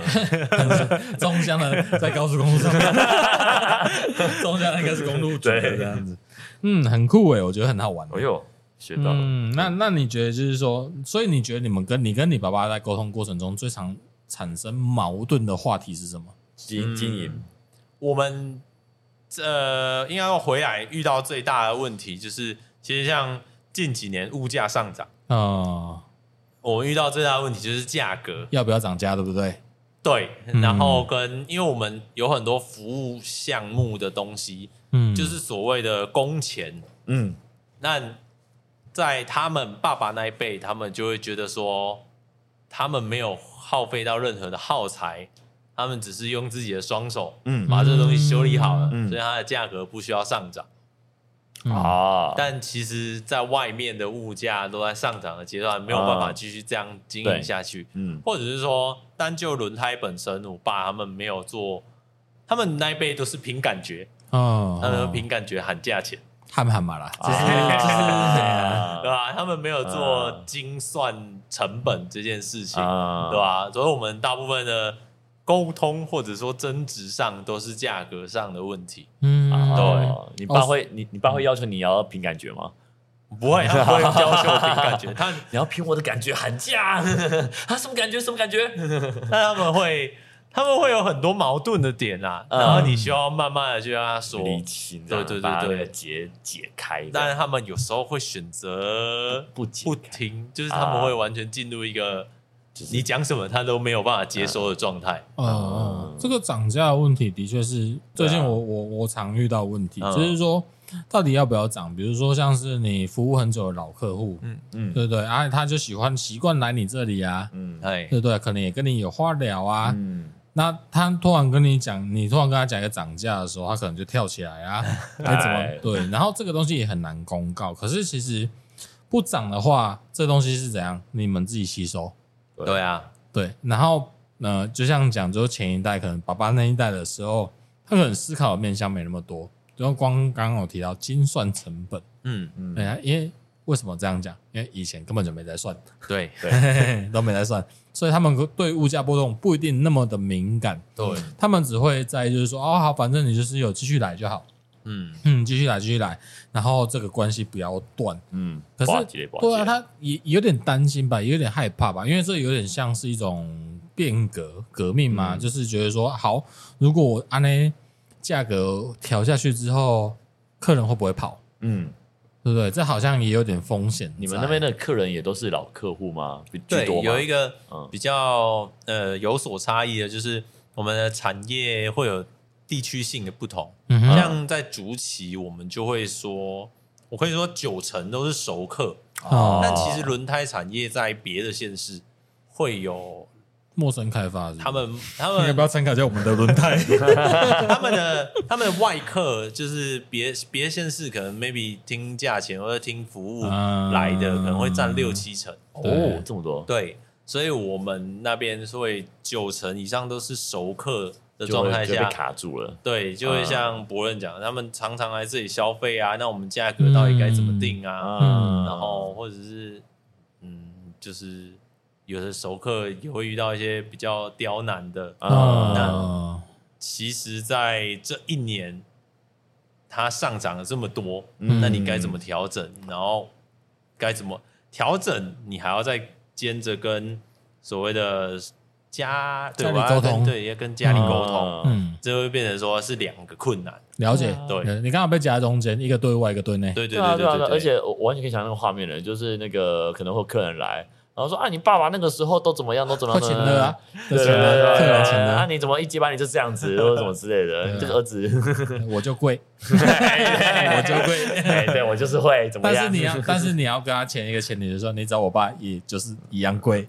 中乡的在高速公路上，中乡应该是公路局这样子，嗯，很酷诶，我觉得很好玩。哎呦，学到了。嗯，那那你觉得就是说，所以你觉得你们跟你跟你爸爸在沟通过程中最常产生矛盾的话题是什么？经经营，我们呃，应该要回来遇到最大的问题就是，其实像近几年物价上涨。啊。我们遇到最大的问题就是价格。要不要涨价，对不对？对，然后跟因为我们有很多服务项目的东西，嗯，就是所谓的工钱，嗯，那在他们爸爸那一辈，他们就会觉得说，他们没有耗费到任何的耗材，他们只是用自己的双手，嗯，把这个东西修理好了，嗯、所以它的价格不需要上涨。啊！但其实，在外面的物价都在上涨的阶段，没有办法继续这样经营下去。嗯，或者是说，单就轮胎本身，我爸他们没有做，他们那一辈都是凭感觉。哦，他们凭感觉喊价钱，喊不喊嘛啦？就是 对吧？他们没有做精算成本这件事情，对吧？所以，我们大部分的。沟通或者说争执上都是价格上的问题。嗯，对，你爸会，你你爸会要求你要凭感觉吗？不会，他 不会要求凭感觉。他 你要凭我的感觉喊价，他 什么感觉？什么感觉？那他们会，他们会有很多矛盾的点啊，然后你需要慢慢的去跟他说理清，对对对对，解解开。但是他们有时候会选择不不听，就是他们会完全进入一个。你讲什么，他都没有办法接收的状态。嗯，嗯，这个涨价的问题的确是最近我我我常遇到问题，就是说到底要不要涨？比如说像是你服务很久的老客户，嗯嗯，对不对？啊，他就喜欢习惯来你这里啊，嗯，对不对？可能也跟你有话聊啊，嗯，那他突然跟你讲，你突然跟他讲一个涨价的时候，他可能就跳起来啊，该，怎么对？然后这个东西也很难公告。可是其实不涨的话，这东西是怎样？你们自己吸收。对啊，对，然后呃，就像讲，就前一代可能爸爸那一代的时候，他可能思考的面向没那么多，就光刚刚我提到精算成本，嗯嗯，对啊，因为为什么这样讲？因为以前根本就没在算，对。对，都没在算，所以他们对物价波动不一定那么的敏感，对，他们只会在就是说，哦好，反正你就是有继续来就好。嗯嗯，继续来，继续来，然后这个关系不要断。嗯，可是对啊，他也有点担心吧，也有点害怕吧，因为这有点像是一种变革革命嘛，嗯、就是觉得说，好，如果我按呢价格调下去之后，客人会不会跑？嗯，对不对？这好像也有点风险。你们那边的客人也都是老客户吗？对，有一个比较呃有所差异的，就是我们的产业会有。地区性的不同，像在竹崎，我们就会说，我可以说九成都是熟客，哦。但其实轮胎产业在别的县市会有陌生开发，他们他们要不要参考一下我们的轮胎？他们的他们的外客就是别别县市可能 maybe 听价钱或者听服务来的，可能会占六七成。哦，这么多，对，所以我们那边会九成以上都是熟客。的状态下卡住了，对，就会像博仁讲，他们常常来这里消费啊，那我们价格到底该怎么定啊？嗯，然后或者是嗯，就是有的熟客也会遇到一些比较刁难的啊。那其实，在这一年，它上涨了这么多，那你该怎么调整？然后该怎么调整？你还要再兼着跟所谓的。家家里沟通，对，要跟家里沟通，嗯，这会变成说是两个困难。了解，对，你刚好被夹在中间，一个对外，一个对内，对对对对对，而且我完全可以想那个画面了，就是那个可能会有客人来。然后说啊，你爸爸那个时候都怎么样，都怎么样？请的啊，对对对，啊，你怎么一接班你就这样子，或者什么之类的？这个儿子，我就贵，我就贵，对我就是会怎么样？但是你要，但是你要跟他签一个前提，就是说你找我爸，也就是一样贵。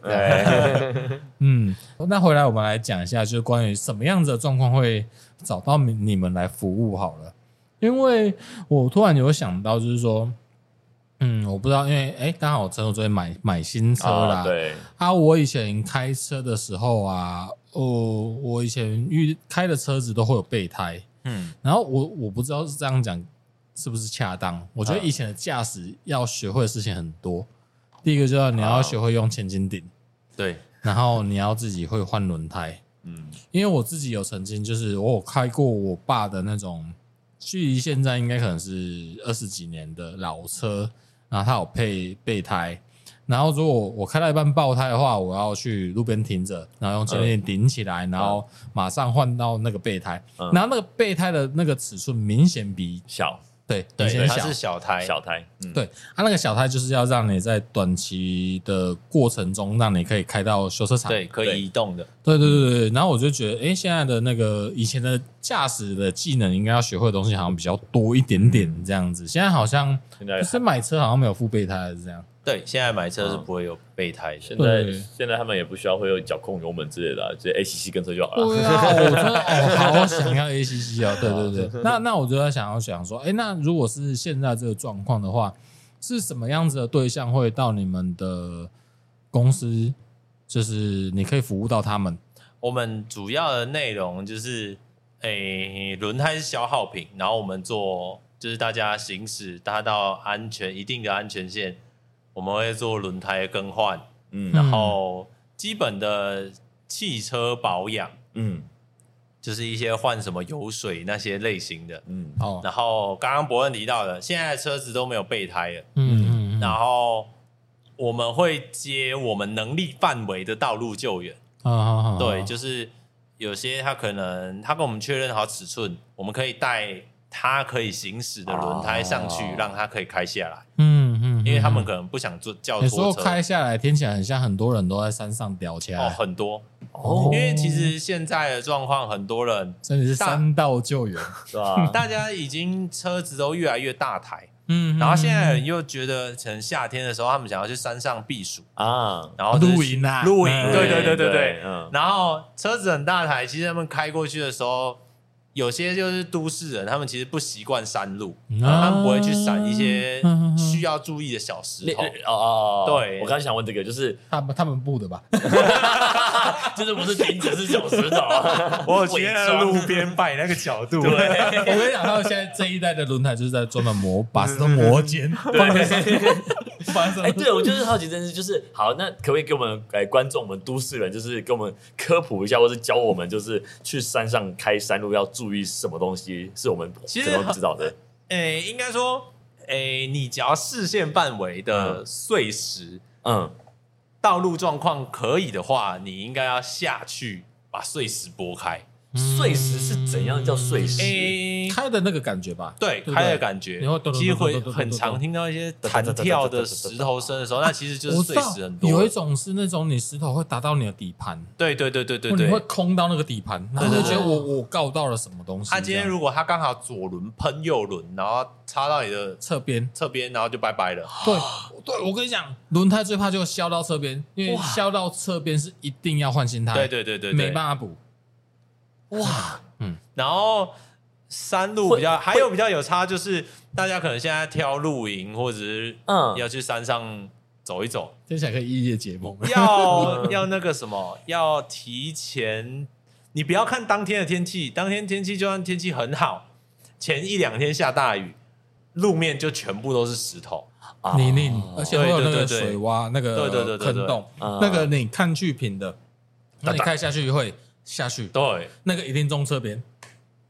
嗯，那回来我们来讲一下，就是关于什么样子的状况会找到你你们来服务好了，因为我突然有想到，就是说。嗯，我不知道，因为哎，刚好我趁我最近买买新车啦。啊对啊，我以前开车的时候啊，哦，我以前遇开的车子都会有备胎。嗯，然后我我不知道是这样讲是不是恰当。我觉得以前的驾驶要学会的事情很多。第一个就是你要学会用千斤顶，对，然后你要自己会换轮胎。嗯，因为我自己有曾经就是我有开过我爸的那种，距离现在应该可能是二十几年的老车。然后它有配备胎，然后如果我开到一半爆胎的话，我要去路边停着，然后用前面顶起来，然后马上换到那个备胎，然后那个备胎的那个尺寸明显比小。对，对，它是小胎，小胎，嗯，对，它那个小胎就是要让你在短期的过程中，让你可以开到修车厂，对，可以移动的，对，对，对，对。然后我就觉得，哎，现在的那个以前的驾驶的技能，应该要学会的东西好像比较多一点点，这样子。现在好像，现在是买车好像没有副备胎，是这样。对，现在买车是不会有备胎的。现在现在他们也不需要会有脚控油门之类的，直接 ACC 跟车就好了。对啊，我真的哦，好想要 ACC 啊！对对对，那那我就在想要想说，哎，那如果是现在这个状况的话，是什么样子的对象会到你们的公司？就是你可以服务到他们。我们主要的内容就是，诶，轮胎是消耗品，然后我们做就是大家行驶达到安全一定的安全线，我们会做轮胎更换，嗯，然后基本的汽车保养，嗯，就是一些换什么油水那些类型的，嗯，哦，然后刚刚伯恩提到的，现在车子都没有备胎了，嗯嗯，嗯，然后。我们会接我们能力范围的道路救援，啊，对，就是有些他可能他跟我们确认好尺寸，我们可以带他可以行驶的轮胎上去，让他可以开下来。嗯嗯，因为他们可能不想坐轿拖车，开下来听起来很像很多人都在山上吊起来，哦，很多。哦。因为其实现在的状况，很多人真的是山道救援，是吧？大家已经车子都越来越大台。嗯，然后现在人又觉得，可能夏天的时候，他们想要去山上避暑。啊，然后露营啊，露营，对对对对。对，嗯，然后车子很大台，其实他们开过去的时候。有些就是都市人，他们其实不习惯山路，他们不会去闪一些需要注意的小石头。哦哦，对，我刚才想问这个，就是他们他们布的吧？就是不是停止是小石头？我今天在路边摆那个角度。对，我跟你讲，他们现在这一代的轮胎就是在专门磨，把石头 磨尖。对，哎，对，我就是好奇，真是就是好，那可不可以给我们哎观众，我们都市人，就是给我们科普一下，或是教我们，就是去山上开山路要注意什么东西是我们其实不知道的？哎、欸，应该说，哎、欸，你只要视线范围的碎石，嗯，道路状况可以的话，你应该要下去把碎石拨开。碎石是怎样叫碎石？开的那个感觉吧，对，开的感觉。然后其实会很常听到一些弹跳的石头声的时候，那其实就是碎石很多。有一种是那种你石头会打到你的底盘，对对对对对对，你会空到那个底盘，然后就觉得我我告到了什么东西。他今天如果他刚好左轮喷右轮，然后插到你的侧边侧边，然后就拜拜了。对对，我跟你讲，轮胎最怕就削到侧边，因为削到侧边是一定要换新胎，对对对对，没办法补。哇，嗯，然后山路比较还有比较有差，就是大家可能现在挑露营或者是嗯。要去山上走一走，听起来可以异业结盟，要 要那个什么，要提前，你不要看当天的天气，当天天气就算天气很好，前一两天下大雨，路面就全部都是石头。泥泞，而且会有那个水洼，那个对对对坑洞，那个你看剧品的，那你看下去会。下去，对，那个一定中侧边，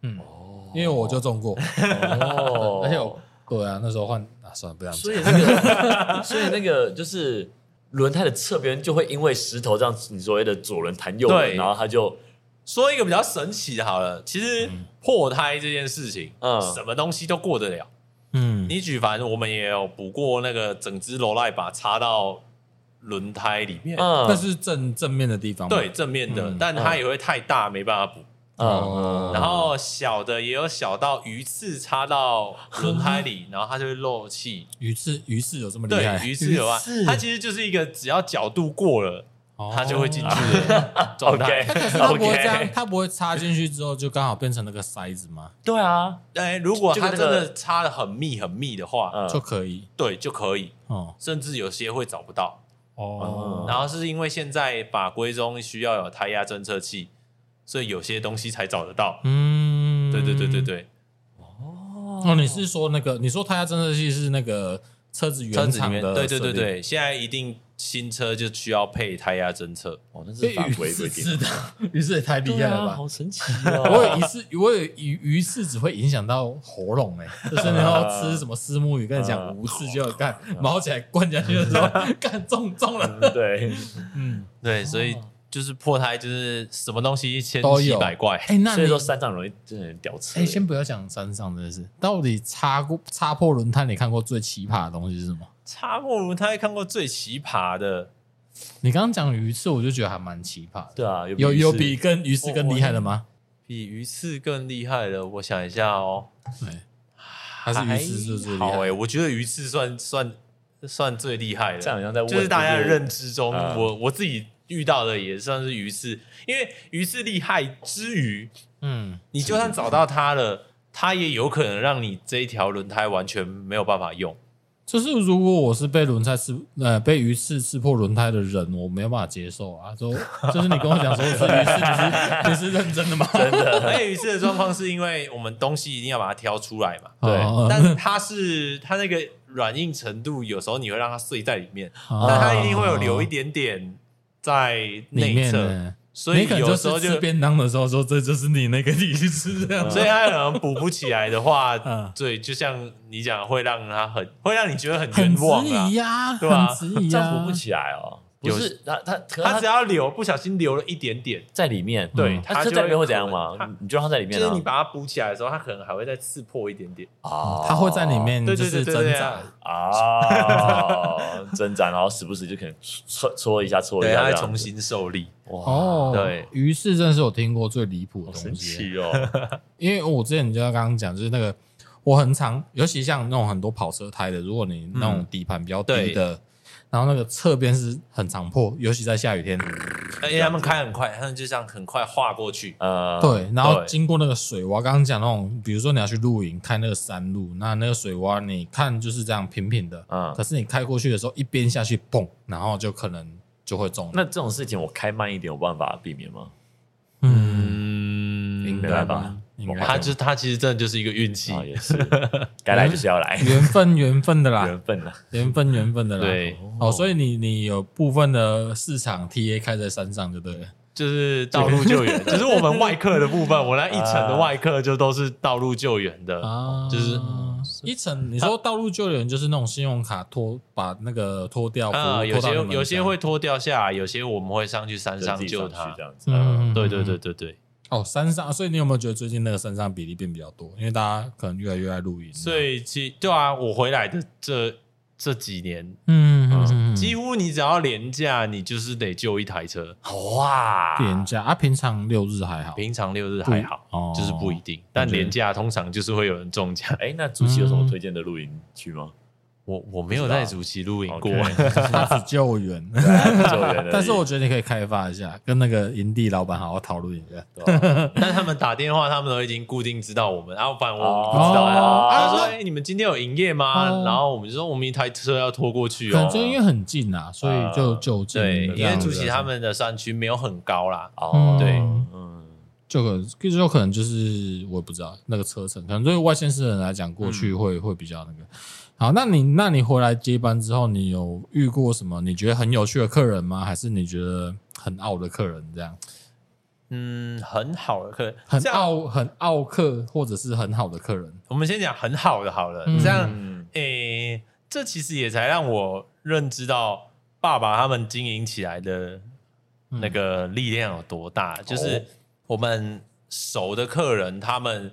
嗯，哦。因为我就中过，哦，而且我，对啊，那时候换啊，算了，不要。所以那个，所以那个就是轮胎的侧边就会因为石头这样，你所谓的左轮弹右轮，然后它就说一个比较神奇的，好了，其实破胎这件事情，嗯，什么东西都过得了，嗯，你举凡我们也有补过那个整只罗赖把插到。轮胎里面，那是正正面的地方，对，正面的，但它也会太大，没办法补。嗯，然后小的也有小到鱼刺插到轮胎里，然后它就会漏气。鱼刺，鱼刺有这么厉害？对，鱼刺有啊。它其实就是一个只要角度过了，它就会进去的 状态。它不会这样，它不会插进去之后就刚好变成那个塞子吗？对啊，哎，如果它真的插的很密很密的话，就可以，对，就可以。哦，甚至有些会找不到。哦，然后是因为现在法规中需要有胎压侦测器，所以有些东西才找得到。嗯，对对对对对。哦，哦，你是说那个？你说胎压侦测器是那个车子原厂的？对对对对，现在一定新车就需要配胎压侦测。哦，那是法规规定。是的，于是也太厉害了吧？好神奇哦！我有鱼刺，我有鱼鱼刺只会影响到喉咙哎，就是你要吃什么丝木鱼，跟你讲无刺就要干，毛起来灌下去的时候 干中中了。对，嗯，对，所以就是破胎，就是什么东西一千七百怪。哎，那所以说山上容易真的掉车。哎，先不要讲山上的是，到底擦过擦破轮胎，你看过最奇葩的东西是什么？擦破轮胎看过最奇葩的。你刚刚讲鱼刺，我就觉得还蛮奇葩。对啊，有有比跟鱼刺更厉害的吗？比鱼刺更厉害的，我想一下哦。对，还是鱼刺是最厉害。好哎，我觉得鱼刺算算算最厉害的。这样好像在问就是大家的认知中，我我自己遇到的也算是鱼刺，因为鱼刺厉害之余，嗯，你就算找到它了，它也有可能让你这一条轮胎完全没有办法用。就是如果我是被轮胎刺呃被鱼刺刺破轮胎的人，我没有办法接受啊！就就是你跟我讲说是鱼刺，你是你是认真的吗？真的。而且鱼刺的状况是因为我们东西一定要把它挑出来嘛，对。但是它是它那个软硬程度，有时候你会让它碎在里面，但它一定会有留一点点在内侧。所以有时候就吃便当的时候说，这就是你那个你去吃这样，所以他可能补不起来的话，对，就像你讲，会让他很会让你觉得很冤枉啊，对吧？这样补不起来哦，不是他他他只要留不小心留了一点点在里面，对，他在里面会怎样吗？你就让他在里面，就是你把它补起来的时候，它可能还会再刺破一点点啊，他会在里面就是挣扎啊，挣扎，然后时不时就可能搓搓一下，搓一下，再重新受力。哦，对，于是真的是我听过最离谱的东西哦。因为我之前就要刚刚讲，就是那个我很常，尤其像那种很多跑车胎的，如果你那种底盘比较低的，然后那个侧边是很常破，尤其在下雨天，因为他们开很快，他们就这样很快划过去。呃，对，然后经过那个水洼，刚刚讲那种，比如说你要去露营开那个山路，那那个水洼你看就是这样平平的，嗯，可是你开过去的时候，一边下去蹦，然后就可能。就会中。那这种事情我开慢一点，有办法避免吗？嗯，应该吧。他就他其实真的就是一个运气，也是。该来就是要来，缘分缘分的啦，缘分啦，缘分缘分的啦。对，哦，所以你你有部分的市场 TA 开在山上，就对了。就是道路救援，就是我们外客的部分，我那一层的外客就都是道路救援的，啊。就是。一层，你说道路救援就是那种信用卡拖把那个脱掉啊，有些有些会脱掉下来，有些我们会上去山上救他。这样子。嗯，对对对对对。哦，山上，所以你有没有觉得最近那个山上比例变比较多？因为大家可能越来越爱露营。所以其对啊，我回来的这这几年，嗯，几乎你只要廉价，你就是得救一台车。哇，廉价啊，平常六日还好，平常六日还好，就是不一定。但廉价通常就是会有人中奖。哎，那主席有什么推荐的露营区吗？我我没有在主席露营过，他只救援，救援。但是我觉得你可以开发一下，跟那个营地老板好好讨论一下。但他们打电话，他们都已经固定知道我们，然后反正我不知道。他说：“哎，你们今天有营业吗？”然后我们就说：“我们一台车要拖过去哦。”就因为很近啊，所以就就近。对，因为主席他们的山区没有很高啦。哦，对，嗯，就可就有可能就是我也不知道那个车程，可能对外县市人来讲，过去会会比较那个。好，那你那你回来接班之后，你有遇过什么你觉得很有趣的客人吗？还是你觉得很傲的客人这样？嗯，很好的客人，很傲很傲客，或者是很好的客人。我们先讲很好的好了，嗯、这样，诶、欸，这其实也才让我认知到爸爸他们经营起来的那个力量有多大。嗯、就是我们熟的客人，他们。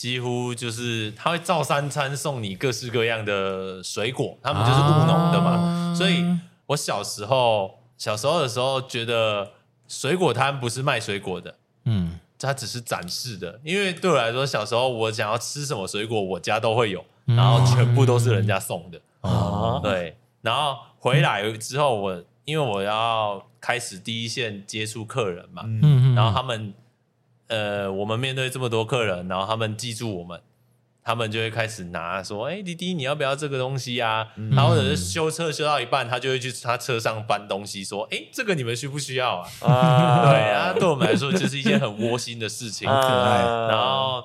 几乎就是他会照三餐送你各式各样的水果，他们就是务农的嘛，啊、所以我小时候小时候的时候觉得水果摊不是卖水果的，嗯，它只是展示的，因为对我来说，小时候我想要吃什么水果，我家都会有，然后全部都是人家送的，啊、对，然后回来之后我，我因为我要开始第一线接触客人嘛，嗯，然后他们。呃，我们面对这么多客人，然后他们记住我们，他们就会开始拿说：“哎，滴滴，你要不要这个东西啊？”然后或者是修车修到一半，他就会去他车上搬东西，说：“哎，这个你们需不需要啊？”对啊，对我们来说就是一件很窝心的事情，可爱。然后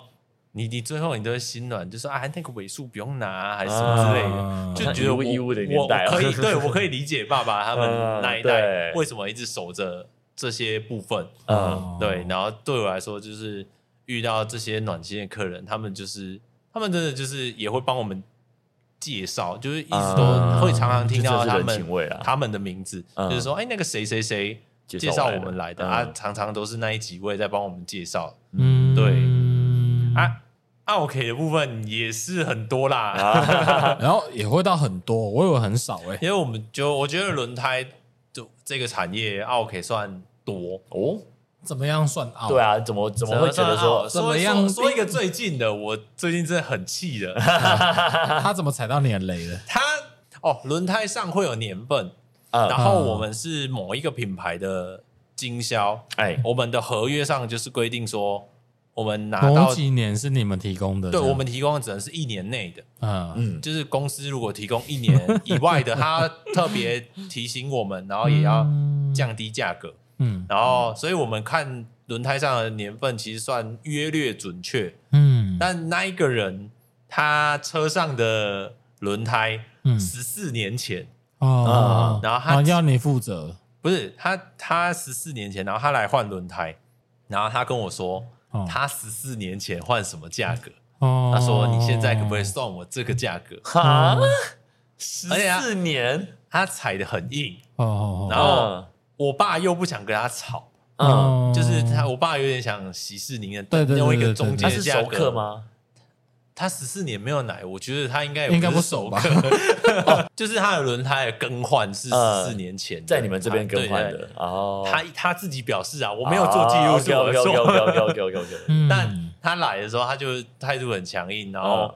你你最后你都会心软，就说：“啊，那个尾数不用拿，还是什么之类的。”就觉得义务的年代，我可以对我可以理解爸爸他们 那一代为什么一直守着。这些部分，嗯，对，然后对我来说，就是遇到这些暖心的客人，他们就是，他们真的就是也会帮我们介绍，就是一直都会常常听到他们他们的名字，就是说，哎，那个谁谁谁介绍我们来的啊，常常都是那一几位在帮我们介绍，嗯，对，啊，OK 的部分也是很多啦，然后也会到很多，我以为很少哎，因为我们就我觉得轮胎。就这个产业奥客算多哦？怎么样算奥？对啊，怎么怎么会觉得说怎么样？说一个最近的，我最近真的很气的，他怎么踩到你的雷了？他哦，轮胎上会有年份，嗯、然后我们是某一个品牌的经销，哎，我们的合约上就是规定说，我们拿到几年是你们提供的，对，我们提供的只能是一年内的，嗯。嗯，就是公司如果提供一年以外的，他特别提醒我们，然后也要降低价格，嗯，然后所以我们看轮胎上的年份其实算约略准确，嗯，但那一个人他车上的轮胎。嗯。十四年前。哦，然后他要你负责，不是他，他十四年前，然后他来换轮胎，然后他跟我说，他十四年前换什么价格？他说你现在可不可以算我这个价格？哈，十四年，他踩的很硬。哦，然后我爸又不想跟他吵，嗯，就是他，我爸有点想息事宁人，对对，用一个中间价格，他是熟客吗？他十四年没有奶，我觉得他应该应该不熟吧？就是他的轮胎的更换是十四年前在你们这边更换的哦。他他自己表示啊，我没有做记录，是我说。但他来的时候，他就态度很强硬，然后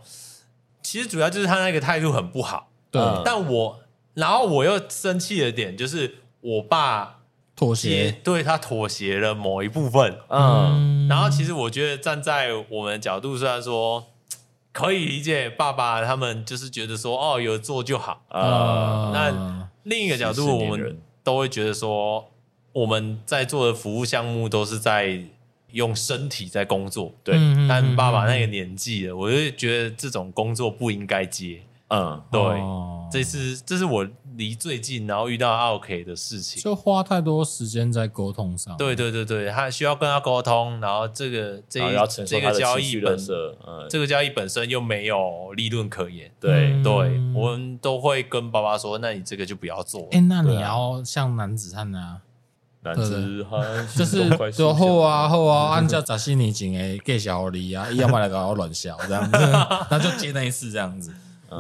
其实主要就是他那个态度很不好。对，但我然后我又生气的点就是我爸妥协，对他妥协了某一部分。嗯，然后其实我觉得站在我们的角度，虽然说。可以理解，爸爸他们就是觉得说，哦，有做就好。呃，那另一个角度，我们都会觉得说，我们在做的服务项目都是在用身体在工作。对，但爸爸那个年纪了，我就觉得这种工作不应该接。嗯，对，这是这是我离最近，然后遇到 OK 的事情，就花太多时间在沟通上。对对对对，他需要跟他沟通，然后这个这这个交易本身，这个交易本身又没有利润可言。对。对，我们都会跟爸爸说，那你这个就不要做。哎，那你要像男子汉啊，男子汉就是就好。啊好啊，按照十四年前的介绍你啊，要么来搞乱笑这样。子，那就接那一次这样子。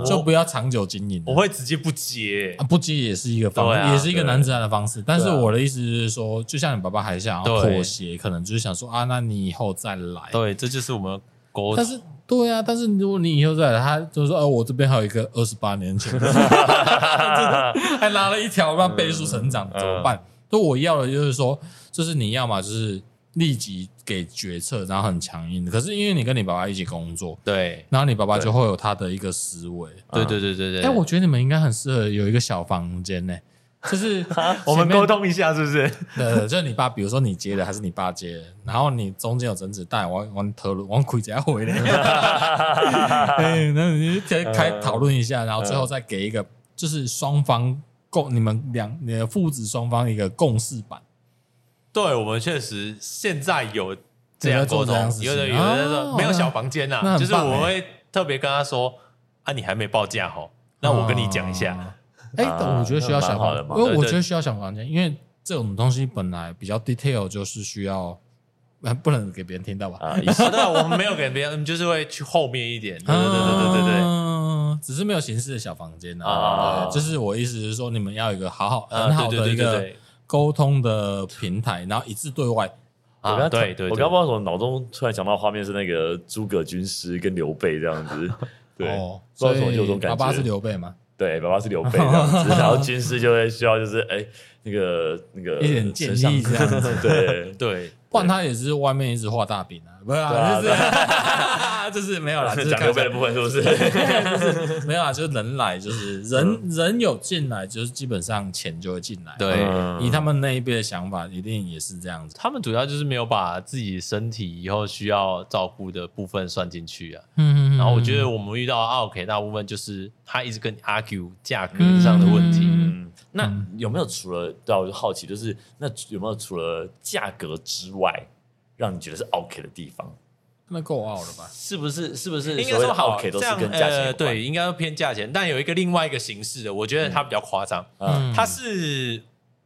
就不要长久经营，我会直接不接，不接也是一个方式，也是一个男子汉的方式。但是我的意思是说，就像你爸爸还想要妥协，可能就是想说啊，那你以后再来。对，这就是我们沟通。但是，对啊，但是如果你以后再来，他就是说，哦，我这边还有一个二十八年前，还拿了一条让倍数成长，怎么办？就我要的就是说，就是你要嘛，就是。立即给决策，然后很强硬的。可是因为你跟你爸爸一起工作，对，然后你爸爸就会有他的一个思维。对对对对对。哎，我觉得你们应该很适合有一个小房间呢，就是 我们沟通一下，是不是？对，就是你爸，比如说你接的还是你爸接的，然后你中间有争执，但我我讨论，我回家回来。对，那你可以开讨论一下，然后最后再给一个，就是双方共你们两你的父子双方一个共识版。对，我们确实现在有这样沟通，有的有的说没有小房间呐，就是我会特别跟他说啊，你还没报价吼，那我跟你讲一下。哎，我觉得需要小房间，因为我觉得需要小房间，因为这种东西本来比较 detail，就是需要不能给别人听到吧？啊，对，我们没有给别人，就是会去后面一点。对对对对对对，只是没有形式的小房间啊。就是我意思是说，你们要一个好好很好的一个。沟通的平台，然后一致对外啊！对对，我刚刚不知道为什么脑中突然想到画面是那个诸葛军师跟刘备这样子，对，不知道怎么有种感觉。爸爸是刘备吗？对，爸爸是刘备这样子，然后军师就会需要就是哎，那个那个一点建议这样子，对 对。不然他也是外面一直画大饼啊，不是啊，就是 就是没有啦，就是讲刘备的部分是不是？没有啊，就是人来就是人人有进来，就是基本上钱就会进来。对，以他们那一辈的想法，一定也是这样子。他们主要就是没有把自己身体以后需要照顾的部分算进去啊。嗯嗯。然后我觉得我们遇到奥 K 大部分就是他一直跟你 argue 价格上的问题。嗯。那有没有除了对啊，我就好奇，就是那有没有除了价格之外？外让你觉得是 OK 的地方，那够傲了吧？是不是？是不是？应该说 OK 都是跟价钱、呃、对，应该都偏价钱。但有一个另外一个形式的，我觉得它比较夸张。嗯，他是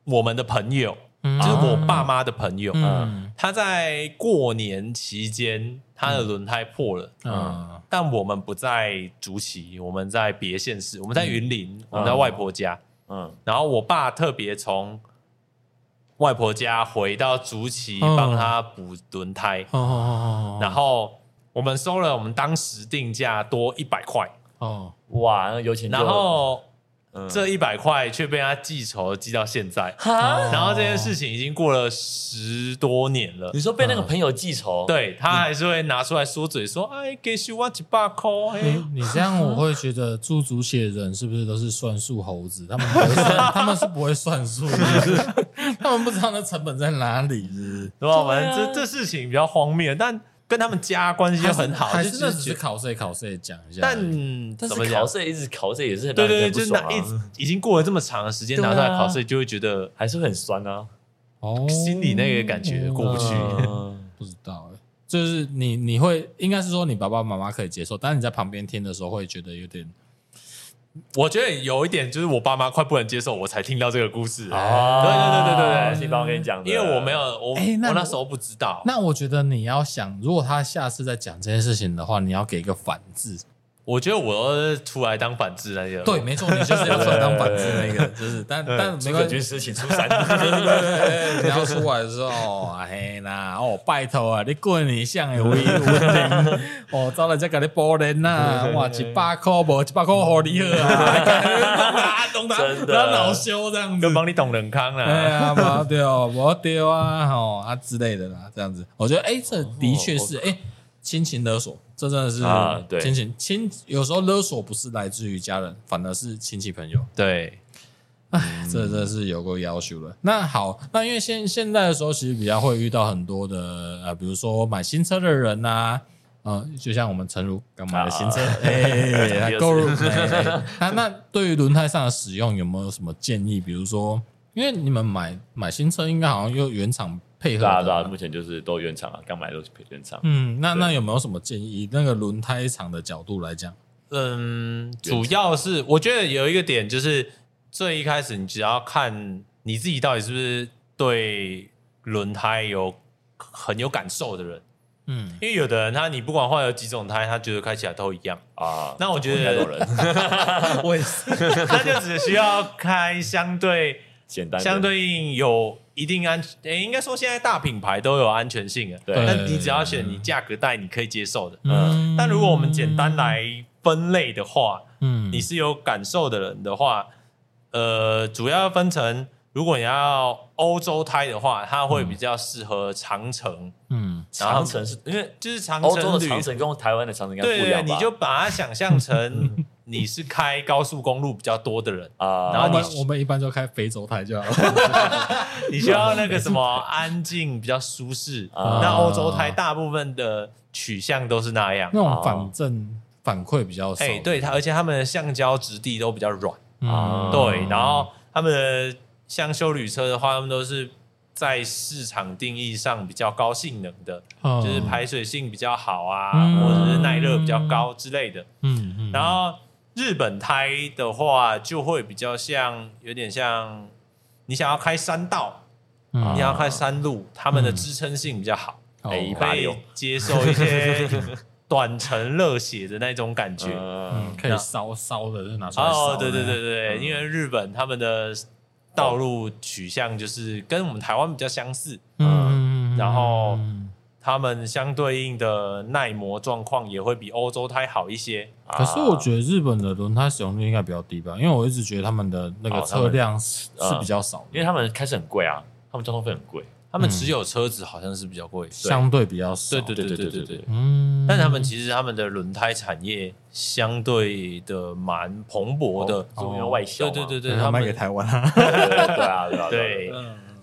我们的朋友，嗯、就是我爸妈的朋友。嗯，他在过年期间，他的轮胎破了。嗯，嗯但我们不在竹崎，我们在别县市，我们在云林，嗯、我们在外婆家。嗯，然后我爸特别从。外婆家回到竹崎帮他补轮胎，然后我们收了我们当时定价多一百块。哦，哇，那有钱。然后这一百块却被他记仇记到现在，然后这件事情已经过了十多年了。你说被那个朋友记仇，对他还是会拿出来说嘴说：“哎，给十万几百块。”你你这样我会觉得做足血人是不是都是算数猴子？他们不会算，他们是不会算数，他们不知道那成本在哪里，是吧？反正这这事情比较荒谬，但。跟他们家关系就很好，还是只是考试考试讲一下。但但是考试一直考试也是很对对对，就是那一直已经过了这么长的时间拿出来考试，就会觉得还是很酸啊。哦，心里那个感觉过不去。不知道哎，就是你你会应该是说你爸爸妈妈可以接受，但是你在旁边听的时候会觉得有点。我觉得有一点就是我爸妈快不能接受，我才听到这个故事。哦，对对对对对对，新宝跟你讲，因为我没有我，欸、我那时候不知道。那我觉得你要想，如果他下次再讲这件事情的话，你要给一个反字。我觉得我出来当反制那个，对，没错，你就是要出来当反制那个，就是，但但没关系，军师请出山，你要出来的时候，哎那哦，拜托啊，你过年像有威武，哦，招人家给你波人呐，哇，一百块不，一百块好厉害啊，懂他，懂他，不要恼羞这样子，就帮你懂人康了，哎呀，不掉，不丢啊，哦啊之类的啦，这样子，我觉得，哎，这的确是，哎。亲情勒索，这真的是啊，对，亲情亲有时候勒索不是来自于家人，反而是亲戚朋友。对，哎，这真的是有够要求了。那好，那因为现现在的时候，其实比较会遇到很多的呃，比如说买新车的人呐，啊，呃，就像我们陈如刚买了新车，哎，购入。那那对于轮胎上的使用有没有什么建议？比如说，因为你们买买新车，应该好像又原厂。配合的，目前就是都原厂啊，刚买都是配原厂。嗯，那那有没有什么建议？那个轮胎厂的角度来讲，嗯，主要是我觉得有一个点就是，最一开始你只要看你自己到底是不是对轮胎有很有感受的人，嗯，因为有的人他你不管换了几种胎，他觉得开起来都一样。啊。那我觉得有人，我也是，他就只需要开相对简单、相对应有。一定安全，诶，应该说现在大品牌都有安全性的，对。但你只要选你价格带你可以接受的，嗯。但如果我们简单来分类的话，嗯，你是有感受的人的话，呃，主要分成，如果你要欧洲胎的话，它会比较适合长城，嗯，长城是因为就是长城，欧洲的长城跟台湾的长城应该不一样吧？对，你就把它想象成。你是开高速公路比较多的人啊，然后你我们一般都开非洲胎就好了。你需要那个什么安静比较舒适，那欧洲胎大部分的取向都是那样，那种反正反馈比较少。哎，对它，而且他们的橡胶质地都比较软啊。对，然后他们的像修旅车的话，他们都是在市场定义上比较高性能的，就是排水性比较好啊，或者是耐热比较高之类的。嗯嗯，然后。日本胎的话，就会比较像，有点像你想要开山道，嗯、你要开山路，他们的支撑性比较好，可以接受一些 短程热血的那种感觉，嗯、可以烧烧的就拿出来烧。哦，对对对对，嗯、因为日本他们的道路取向就是跟我们台湾比较相似，嗯，然后。他们相对应的耐磨状况也会比欧洲胎好一些。可是我觉得日本的轮胎使用率应该比较低吧？因为我一直觉得他们的那个车辆是比较少，因为他们开始很贵啊，他们交通费很贵，他们持有车子好像是比较贵，相对比较少。对对对对对对。嗯，但他们其实他们的轮胎产业相对的蛮蓬勃的，主要外销。对对对对，他卖给台湾。对啊对啊对。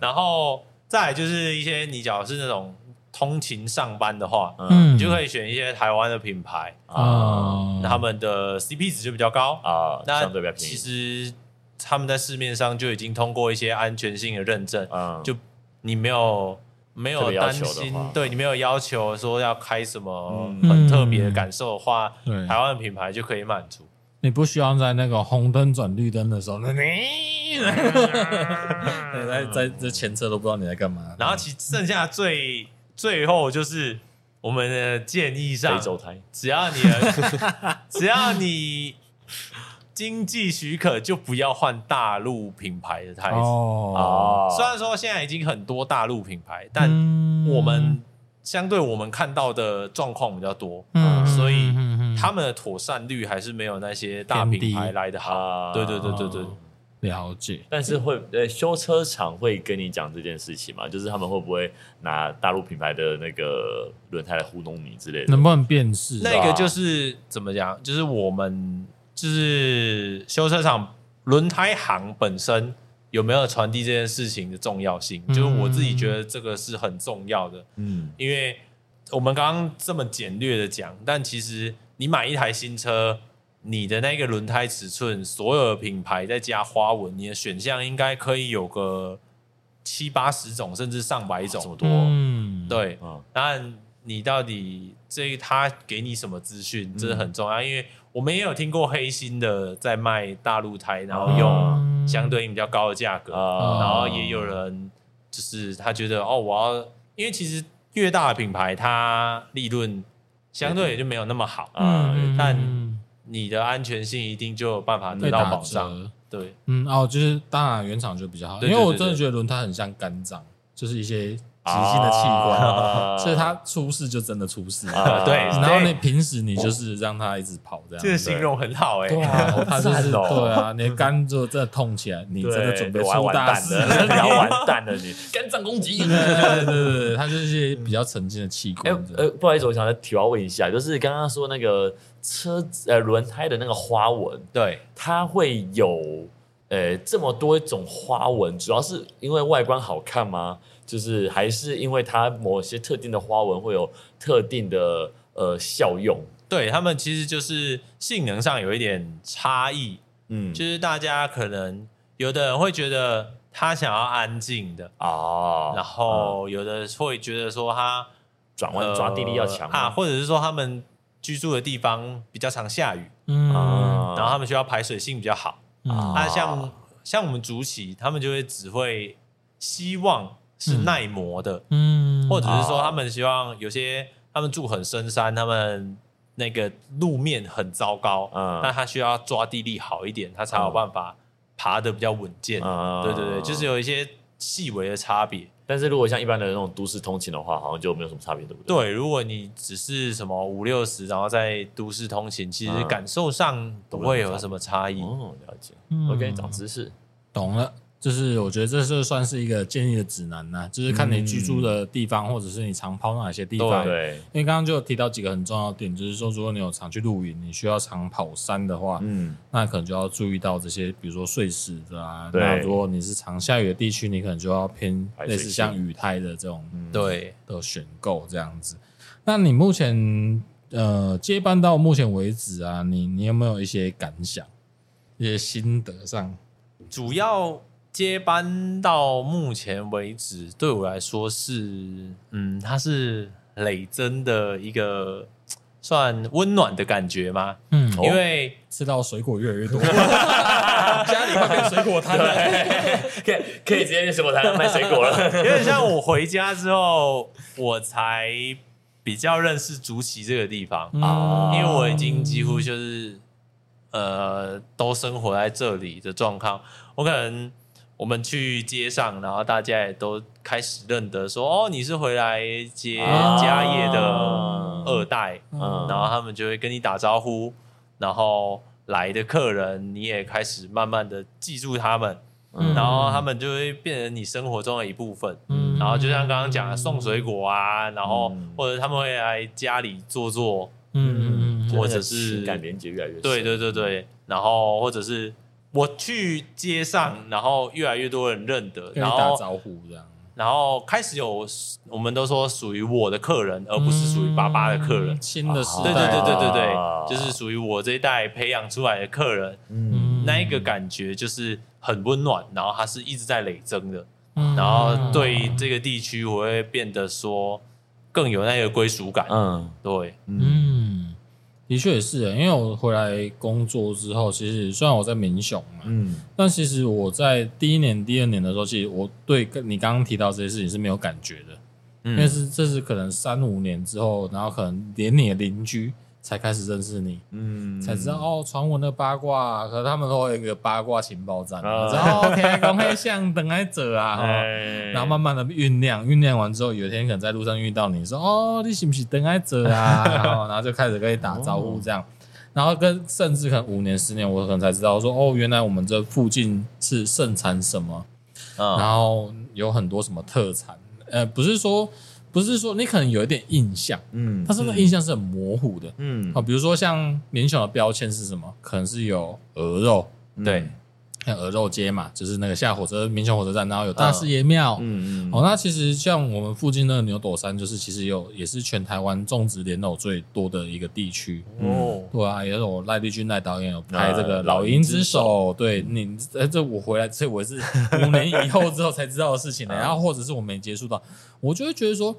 然后再来就是一些你讲的是那种。通勤上班的话，嗯，你就可以选一些台湾的品牌啊，他们的 CP 值就比较高啊，那相对比较便宜。其实他们在市面上就已经通过一些安全性的认证，嗯，就你没有没有担心，对你没有要求说要开什么很特别的感受的话，台湾的品牌就可以满足。你不需要在那个红灯转绿灯的时候，你 在在在前车都不知道你在干嘛。然后其剩下最。最后就是我们的建议上，只要你 只要你经济许可，就不要换大陆品牌的胎子。哦，虽然说现在已经很多大陆品牌，但我们相对我们看到的状况比较多，嗯，所以嗯，他们的妥善率还是没有那些大品牌来的好。对对对对对。了解，但是会呃，修车厂会跟你讲这件事情吗？就是他们会不会拿大陆品牌的那个轮胎来糊弄你之类的？能不能辨识？那个就是怎么讲？就是我们就是修车厂轮胎行本身有没有传递这件事情的重要性？嗯、就是我自己觉得这个是很重要的。嗯，因为我们刚刚这么简略的讲，但其实你买一台新车。你的那个轮胎尺寸，所有的品牌再加花纹，你的选项应该可以有个七八十种，甚至上百种，这么多。嗯，对。嗯，但你到底这他给你什么资讯，这是很重要。嗯，因为我们也有听过黑心的在卖大陆胎，然后用相对应比较高的价格，嗯，然后也有人就是他觉得哦，我要，因为其实越大的品牌，它利润相对也就没有那么好。嗯，但你的安全性一定就有办法得到保障，对，嗯，哦，就是当然原厂就比较好，因为我真的觉得轮胎很像肝脏，就是一些急性的器官，所以它出事就真的出事，对。然后你平时你就是让它一直跑这样，这个形容很好哎，对。啊，它就是对啊，你的肝就真的痛起来，你真的准备出大事了，你要完蛋了，你。肝脏攻击，对对对对，它就是一些比较沉静的器官。呃，不好意思，我想再提问一下，就是刚刚说那个。车子呃轮胎的那个花纹，对，它会有呃这么多种花纹，主要是因为外观好看吗？就是还是因为它某些特定的花纹会有特定的呃效用？对，他们其实就是性能上有一点差异，嗯，就是大家可能有的人会觉得他想要安静的哦，然后有的会觉得说他转弯抓地力要强啊，或者是说他们。居住的地方比较常下雨，嗯，然后他们需要排水性比较好，那、嗯。啊、像像我们主骑，他们就会只会希望是耐磨的，嗯，或者是说他们希望有些他们住很深山，他们那个路面很糟糕，嗯，那他需要抓地力好一点，他才有办法爬得比较稳健，嗯，对对对，就是有一些细微的差别。但是如果像一般的那种都市通勤的话，好像就没有什么差别，对不对？对，如果你只是什么五六十，然后在都市通勤，其实感受上不会有什么差异。哦，了解。嗯、我给你长知识，懂了。就是我觉得这是算是一个建议的指南呐、啊，就是看你居住的地方，嗯、或者是你常跑哪些地方。对，因为刚刚就提到几个很重要的点，就是说，如果你有常去露营，你需要常跑山的话，嗯，那可能就要注意到这些，比如说碎石的啊。对。那如果你是常下雨的地区，你可能就要偏类似像雨胎的这种对的选购这样子。那你目前呃接班到目前为止啊，你你有没有一些感想、一些心得上？主要。接班到目前为止，对我来说是，嗯，它是累增的一个算温暖的感觉吗？嗯，因为吃到水果越来越多，家里快变水果摊了，可以可以直接去水果摊卖水果了。因为像我回家之后，我才比较认识竹崎这个地方啊，嗯、因为我已经几乎就是呃都生活在这里的状况，我可能。我们去街上，然后大家也都开始认得说，说哦，你是回来接家业的二代，啊、然后他们就会跟你打招呼，然后来的客人你也开始慢慢的记住他们，嗯、然后他们就会变成你生活中的一部分，嗯、然后就像刚刚讲的送水果啊，然后或者他们会来家里坐坐，嗯，或者是情感连接越来越深，对对对对，然后或者是。我去街上，然后越来越多人认得，然后打招呼这样，然后开始有，我们都说属于我的客人，而不是属于爸爸的客人。新的时代，对对对对对对，就是属于我这一代培养出来的客人。嗯，那一个感觉就是很温暖，然后它是一直在累增的，然后对这个地区我会变得说更有那个归属感。嗯，对，嗯。的确也是，因为我回来工作之后，其实虽然我在民雄嘛，嗯，但其实我在第一年、第二年的时候，其实我对你刚刚提到这些事情是没有感觉的，嗯，因为是这是可能三五年之后，然后可能连你的邻居才开始认识你，嗯，才知道哦，传闻的八卦，可是他们都有一个八卦情报站，然后 OK，公开像等来者啊，然后慢慢的酝酿，酝酿完之后，有一天可能在路上遇到你说，哦，你是不是等来者啊？然后然后就开始跟你打招呼这样，然后跟甚至可能五年十年，我可能才知道说，哦，原来我们这附近是盛产什么，然后有很多什么特产，呃，不是说。不是说你可能有一点印象，嗯，但是那印象是很模糊的，嗯，好，比如说像联想的标签是什么？可能是有鹅肉，对，像鹅肉街嘛，就是那个下火车民雄火车站，然后有大师爷庙，嗯嗯，哦，那其实像我们附近的牛斗山，就是其实有也是全台湾种植莲藕最多的一个地区，哦，对啊，也有赖丽君赖导演有拍这个《老鹰之手》，对你，哎，这我回来，这我是五年以后之后才知道的事情 呢，然后或者是我没接触到。我就会觉得说，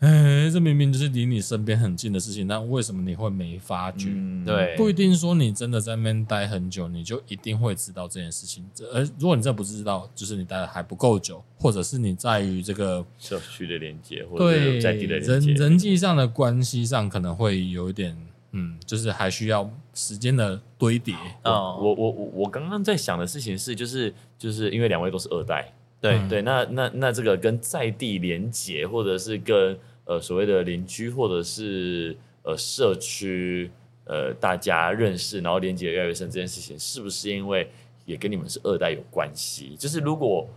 哎，这明明就是离你身边很近的事情，那为什么你会没发觉？嗯、对，不一定说你真的在那边待很久，你就一定会知道这件事情。而如果你真的不知道，就是你待的还不够久，或者是你在于这个社区的连接，或者在地的人人际上的关系上，可能会有一点，嗯，就是还需要时间的堆叠。哦，我我我我刚刚在想的事情是，就是就是因为两位都是二代。对对，那那那这个跟在地连结，或者是跟呃所谓的邻居，或者是呃社区呃大家认识，然后连接越来越深，这件事情是不是因为也跟你们是二代有关系？就是如果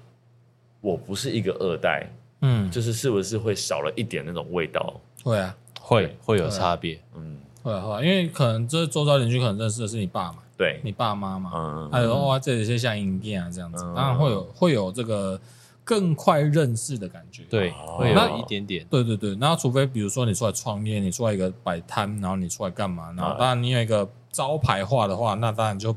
我不是一个二代，嗯，就是是不是会少了一点那种味道？会啊，会会有差别，嗯，会啊会啊，因为可能这周遭邻居可能认识的是你爸嘛。对你爸妈嘛，还有哇，这里些像影片啊这样子，当然会有会有这个更快认识的感觉，对，会有一点点，对对对。然后除非比如说你出来创业，你出来一个摆摊，然后你出来干嘛？然后当然你有一个招牌化的话，那当然就。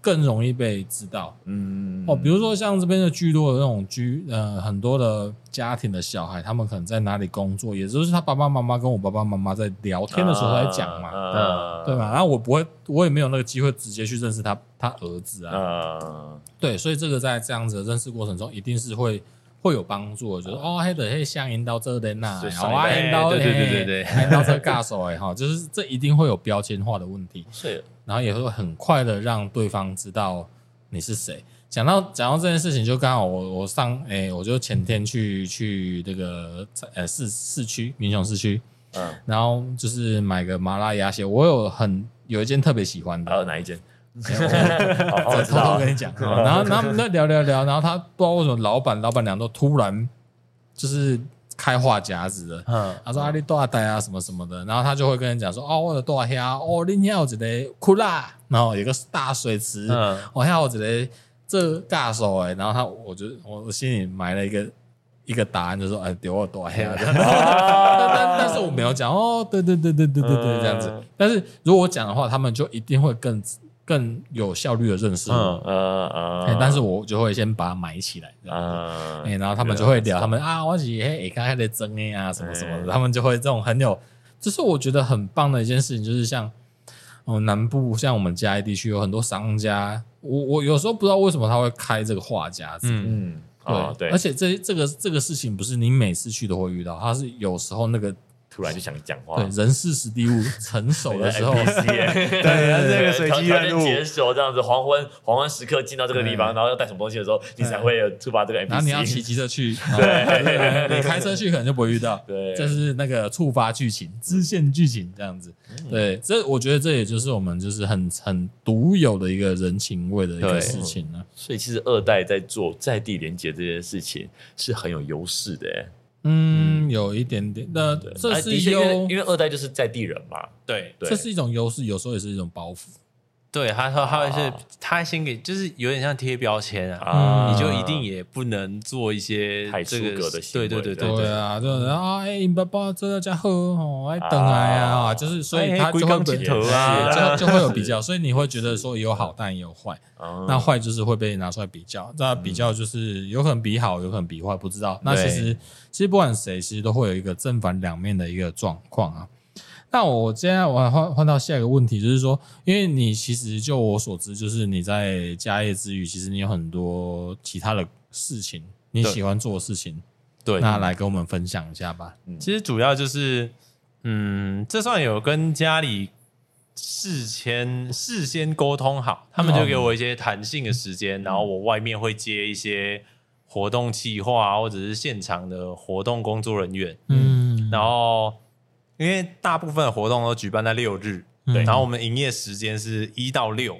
更容易被知道，嗯哦，比如说像这边的居多的那种居，呃，很多的家庭的小孩，他们可能在哪里工作，也就是他爸爸妈妈跟我爸爸妈妈在聊天的时候在讲嘛，呃、对吧？然后我不会，我也没有那个机会直接去认识他他儿子啊，呃、对，所以这个在这样子的认识过程中，一定是会会有帮助的，就是哦，还得嘿像引导这边呐，好啊，引导对对对对对，引导这个手哎哈，就是这一定会有标签化的问题，是。然后也会很快的让对方知道你是谁。讲到讲到这件事情，就刚好我我上诶，我就前天去去这个呃市市区民雄市区，嗯，然后就是买个麻辣鸭血，我有很有一件特别喜欢的，呃，哪一件？我 偷偷跟你讲。然后然后他们在聊聊聊，然后他不知道为什么老板老板娘都突然就是。开话匣子的，嗯、他说阿里多少代啊什么什么的，然后他就会跟人讲说哦，我有多少虾哦，你遐有一个库拉，然后有个大水池，嗯、我遐有一个这尬手哎，然后他我就我我心里埋了一个一个答案，就说哎，丢我多少虾，但但是我没有讲哦，对对对对对对对这样子，嗯、但是如果我讲的话，他们就一定会更。更有效率的认识我，嗯嗯，但是我就会先把它埋起来，嗯，然后他们就会聊，他们啊，我是嘿，刚才在争哎啊，什么什么的，他们就会这种很有，就是我觉得很棒的一件事情，就是像哦南部，像我们嘉义地区有很多商家，我我有时候不知道为什么他会开这个话匣子，嗯，对对，而且这这个这个事情不是你每次去都会遇到，他是有时候那个。突然就想讲话，对，人事时地物成熟的 时候，对，这个随机任务，解锁这样子，黄昏黄昏时刻进到这个地方，然后要带什么东西的时候，你才会有触发这个 NPC。然后你要骑机车去，对，你开车去可能就不会遇到，对，这是那个触发剧情、支线剧情这样子。对，这我觉得这也就是我们就是很很独有的一个人情味的一个事情呢。所以其实二代在做在地连接这件事情是很有优势的。嗯，有一点点。那这是优，因为二代就是在地人嘛。对，这是一种优势，有时候也是一种包袱。对，他说他会是，他先给，就是有点像贴标签啊，你就一定也不能做一些太出格的行为。对对对对啊，就是啊，哎，爸爸这家喝哦，哎，等来啊，就是所以他就会比较啊，就就会有比较，所以你会觉得说有好，但也有坏。那坏就是会被拿出来比较，那比较就是有可能比好，有可能比坏，不知道。那其实其实不管谁，其实都会有一个正反两面的一个状况啊。那我现在我换换到下一个问题，就是说，因为你其实就我所知，就是你在家业之余，其实你有很多其他的事情，你喜欢做的事情，对，那来跟我们分享一下吧。其实主要就是嗯，这算有跟家里事前事先沟通好，他们就给我一些弹性的时间，嗯、然后我外面会接一些活动企划或者是现场的活动工作人员，嗯，然后因为大部分的活动都举办在六日，对、嗯，然后我们营业时间是一到六，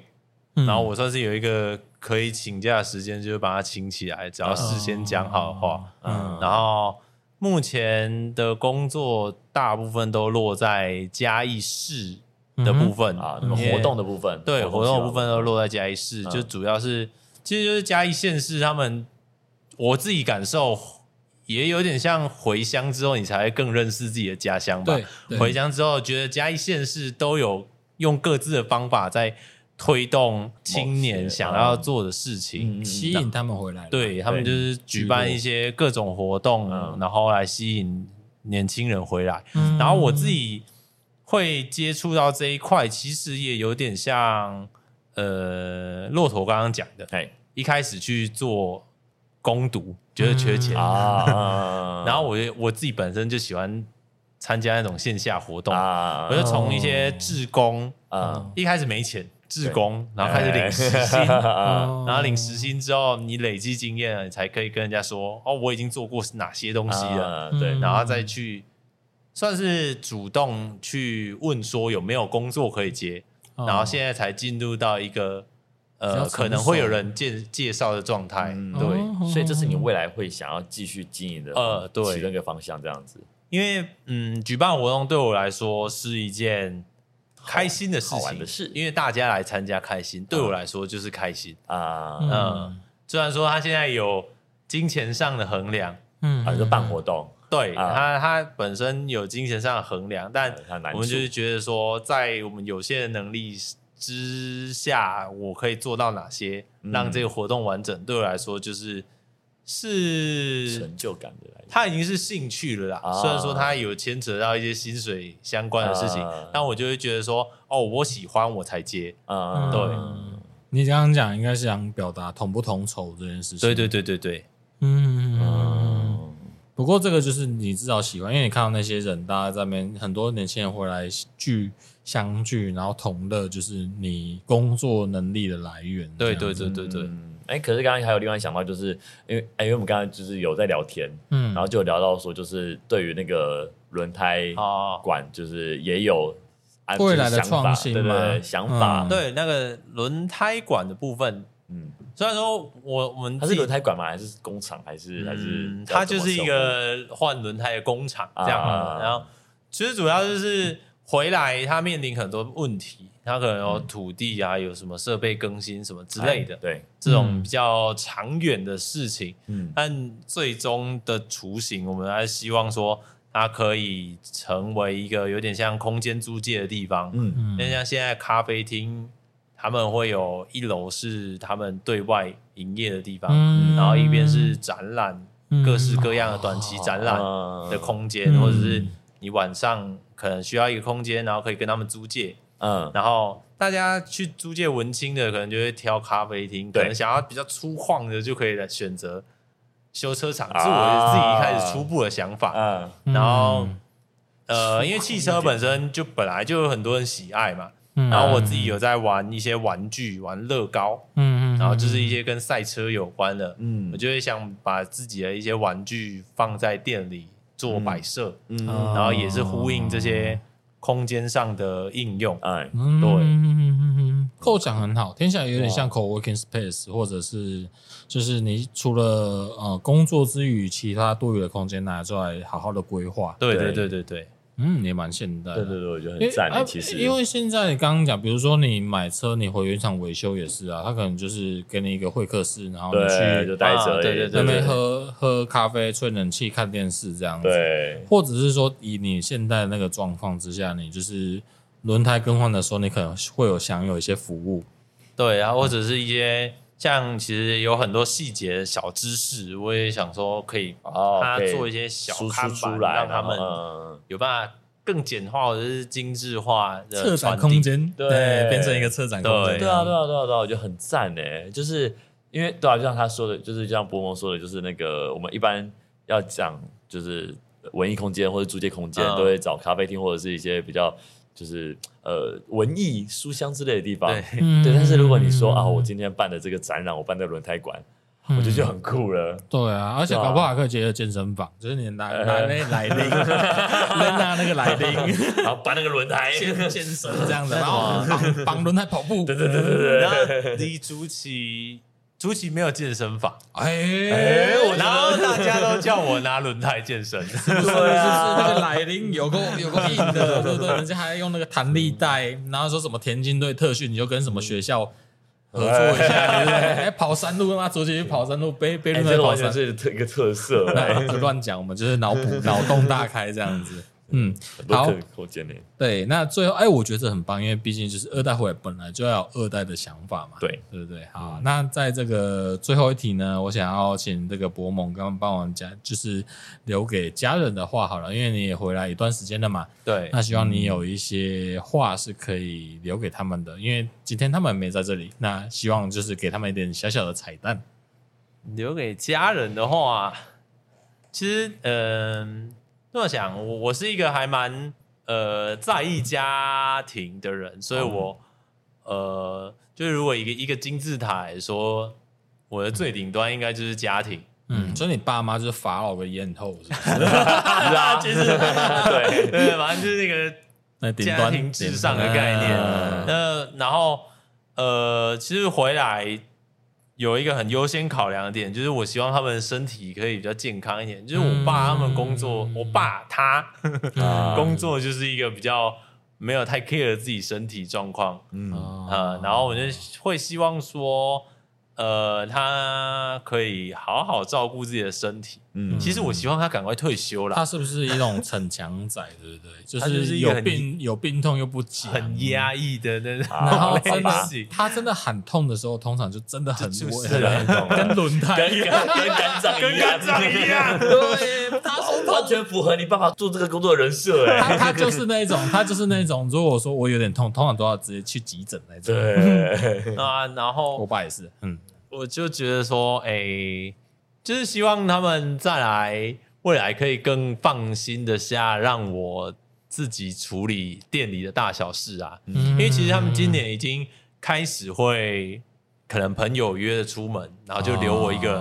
嗯，然后我算是有一个可以请假的时间，就是把它请起来，只要事先讲好的话，嗯，嗯，然后。目前的工作大部分都落在嘉义市的部分。啊，活动的部分，对，活动的部分都落在嘉义市，就主要是，其实就是嘉义县市，他们我自己感受也有点像回乡之后，你才会更认识自己的家乡吧。回乡之后，觉得嘉义县市都有用各自的方法在。推动青年想要做的事情，吸引他们回来。对，他们就是举办一些各种活动，然后来吸引年轻人回来。然后我自己会接触到这一块，其实也有点像呃，骆驼刚刚讲的，哎，一开始去做工读，觉得缺钱。啊，然后我我自己本身就喜欢参加那种线下活动，我就从一些志工啊，一开始没钱。志工，然后开始领时薪，然后领时薪之后，你累积经验了，你才可以跟人家说，哦，我已经做过哪些东西了，对，然后再去算是主动去问说有没有工作可以接，然后现在才进入到一个呃可能会有人介介绍的状态，对，所以这是你未来会想要继续经营的呃对。其中一个方向这样子，因为嗯，举办活动对我来说是一件。开心的事情，的事，因为大家来参加开心，对我来说就是开心。啊。嗯，虽然说他现在有金钱上的衡量，嗯，啊，就办活动，对他他本身有金钱上的衡量，但我们就是觉得说，在我们有限的能力之下，我可以做到哪些，让这个活动完整，对我来说就是。是成就感的来，他已经是兴趣了啦。虽然说它有牵扯到一些薪水相关的事情，但我就会觉得说，哦，我喜欢我才接。嗯，对。你刚刚讲应该是想表达同不同酬这件事情。对对对对对。嗯。不过这个就是你至少喜欢，因为你看到那些人，大家在那边很多年轻人回来聚相聚，然后同乐，就是你工作能力的来源。对对对对对。哎，可是刚刚还有另外想到，就是因为哎，因为我们刚刚就是有在聊天，嗯，然后就有聊到说，就是对于那个轮胎管，就是也有未来的创新对对，想法，对那个轮胎管的部分，嗯，虽然说我我们它是轮胎管吗？还是工厂？还是还是它就是一个换轮胎的工厂这样，然后其实主要就是回来，他面临很多问题。他可能有土地啊，有什么设备更新什么之类的，对这种比较长远的事情。嗯，但最终的雏形，我们还是希望说，它可以成为一个有点像空间租借的地方。嗯嗯，那像现在咖啡厅，他们会有一楼是他们对外营业的地方，然后一边是展览各式各样的短期展览的空间，或者是你晚上可能需要一个空间，然后可以跟他们租借。嗯，然后大家去租借文青的，可能就会挑咖啡厅；可能想要比较粗犷的，就可以来选择修车厂。这是我自己一开始初步的想法。嗯，然后呃，因为汽车本身就本来就有很多人喜爱嘛。然后我自己有在玩一些玩具，玩乐高。嗯嗯，然后就是一些跟赛车有关的。嗯，我就会想把自己的一些玩具放在店里做摆设。嗯，然后也是呼应这些。空间上的应用，哎，对，构想很好，听起来有点像 co-working space，或者是就是你除了呃工作之余，其他多余的空间拿出来好好的规划。对对对对对。嗯，也蛮现代。对对对，我觉得很赞。其实，因为现在你刚刚讲，比如说你买车，你回原厂维修也是啊，他可能就是给你一个会客室，然后你去就待着，对对对，那边喝喝咖啡、吹冷气、看电视这样子。对。或者是说，以你现在那个状况之下，你就是轮胎更换的时候，你可能会有享有一些服务。对啊，或者是一些像其实有很多细节的小知识，我也想说可以把它做一些小看板，让他们。有办法更简化或者是精致化的策展空间，对，变成一个策展空间。对啊，对啊，对啊，对啊，我觉得很赞诶。就是因为对啊，就像他说的，就是就像博蒙说的，就是那个我们一般要讲，就是文艺空间或者租借空间，都会找咖啡厅或者是一些比较就是呃文艺书香之类的地方。对，但是如果你说啊，我今天办的这个展览，我办在轮胎馆。我觉得就很酷了，对啊，而且搞不好还可以结合健身房，就是你拿拿那来拎，拿那个来拎，然后搬那个轮胎。健健身这样子，然后 绑绑轮胎跑步，对对对对对。然后李竹崎，竹崎没有健身房，哎，然后大家都叫我拿轮胎健身，对啊，那个来临有个 有个硬的，对不对？人家还用那个弹力带，然后说什么田径队特训，你就跟什么学校。合作一下，对不对？哎，跑山路嘛，出去跑山路，背背轮胎跑山，这是特一个特色。不乱讲，我们就是脑补、脑洞大开这样子。嗯，好，对，那最后，哎，我觉得这很棒，因为毕竟就是二代回来本来就要有二代的想法嘛，对，对不对？好，嗯、那在这个最后一题呢，我想要请这个博蒙刚刚帮我们讲，就是留给家人的话好了，因为你也回来一段时间了嘛，对，那希望你有一些话是可以留给他们的，因为今天他们没在这里，那希望就是给他们一点小小的彩蛋。留给家人的话，其实，嗯、呃。这么想，我我是一个还蛮呃在意家庭的人，所以我呃，就是如果一个一个金字塔来说，我的最顶端应该就是家庭。嗯，所以你爸妈就是法老的艳后，是不是？是啊，其实对 对，反正就是那个家庭至上的概念。那然后呃，其实回来。有一个很优先考量的点，就是我希望他们身体可以比较健康一点。就是我爸他们工作，嗯、我爸他、嗯、工作就是一个比较没有太 care 自己身体状况，嗯啊、嗯，然后我就会希望说。呃，他可以好好照顾自己的身体。嗯，其实我希望他赶快退休了。他是不是一种逞强仔，对不对？就是有病有病痛又不讲，很压抑的那种。然后真的，他真的喊痛的时候，通常就真的很稳，跟轮胎、跟跟肝脏、跟肝脏一样。对，他完全符合你爸爸做这个工作的人设。哎，他他就是那种，他就是那种，如果说我有点痛，通常都要直接去急诊来。对 啊，然后我爸也是，嗯。我就觉得说，哎、欸，就是希望他们再来，未来可以更放心的下，让我自己处理店里的大小事啊。嗯、因为其实他们今年已经开始会，可能朋友约着出门，然后就留我一个人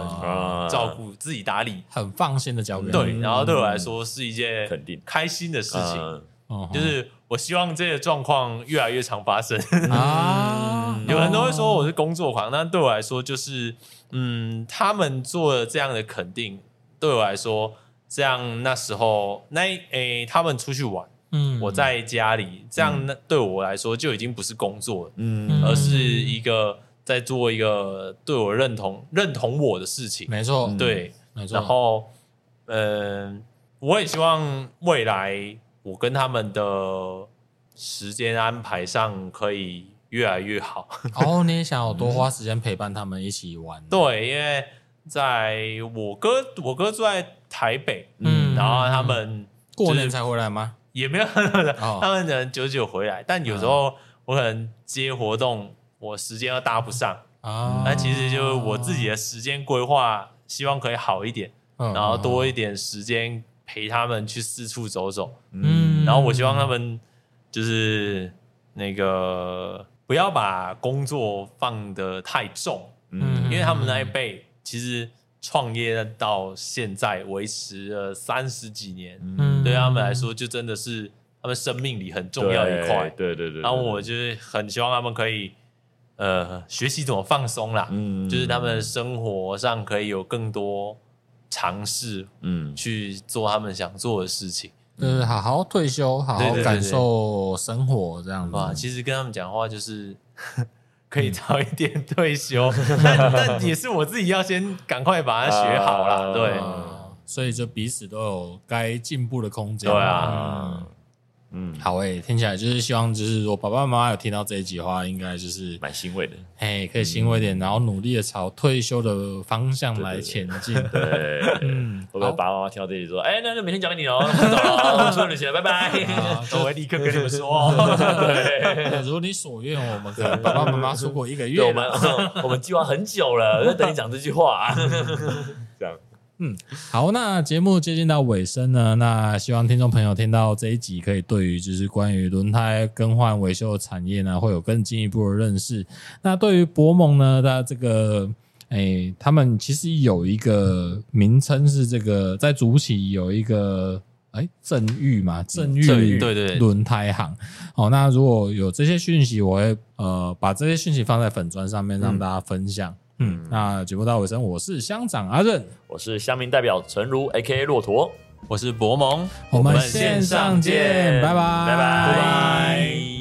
照顾自己打理，很放心的交给。对，然后对我来说是一件肯定开心的事情，就是。我希望这个状况越来越常发生啊！有人都会说我是工作狂，但对我来说，就是嗯，他们做了这样的肯定，对我来说，这样那时候那诶、欸，他们出去玩，嗯，我在家里，这样那对我来说就已经不是工作了，嗯，而是一个在做一个对我认同认同我的事情，没错，对，没错。然后，嗯、呃，我也希望未来。我跟他们的时间安排上可以越来越好。哦，你也想要多花时间陪伴他们一起玩？对，因为在我哥，我哥住在台北，嗯，然后他们过年才回来吗？也没有，他们可能久久回来，但有时候我可能接活动，我时间又搭不上啊。那其实就是我自己的时间规划，希望可以好一点，然后多一点时间。陪他们去四处走走，嗯，然后我希望他们就是那个不要把工作放得太重，嗯，因为他们那一辈其实创业到现在维持了三十几年，嗯，对他们来说就真的是他们生命里很重要一块，对对对。然后我就是很希望他们可以呃学习怎么放松啦，嗯，就是他们生活上可以有更多。尝试，嗯，去做他们想做的事情，就是好好退休，好好感受生活这样子。哇，其实跟他们讲话就是 可以早一点退休，但但也是我自己要先赶快把它学好了，对，所以就彼此都有该进步的空间。对啊。嗯，好诶、欸，听起来就是希望，就是说爸爸妈妈有听到这一集的话，应该就是蛮欣慰的，哎，可以欣慰一点，嗯、然后努力的朝退休的方向来前进。对，嗯，会不会爸爸妈妈听到这里说，哎好，那就每天讲给你哦，走了，出去旅行了，拜拜。我会 立刻跟你们说，对，如果你所愿，我们可能爸爸妈妈出国一个月，我们我们计划很久了，在等你讲这句话。这样。嗯，好，那节目接近到尾声呢，那希望听众朋友听到这一集，可以对于就是关于轮胎更换维修的产业呢，会有更进一步的认识。那对于博盟呢，它这个，哎、欸，他们其实有一个名称是这个，在主起有一个，诶、欸，正裕嘛，正裕对对轮胎行。好，那如果有这些讯息，我会呃把这些讯息放在粉砖上面，让大家分享。嗯嗯，那节目到尾声，我是乡长阿任，我是乡民代表陈如，A.K.A. 骆驼，我是博蒙，我们线上见，拜拜，拜拜。拜拜。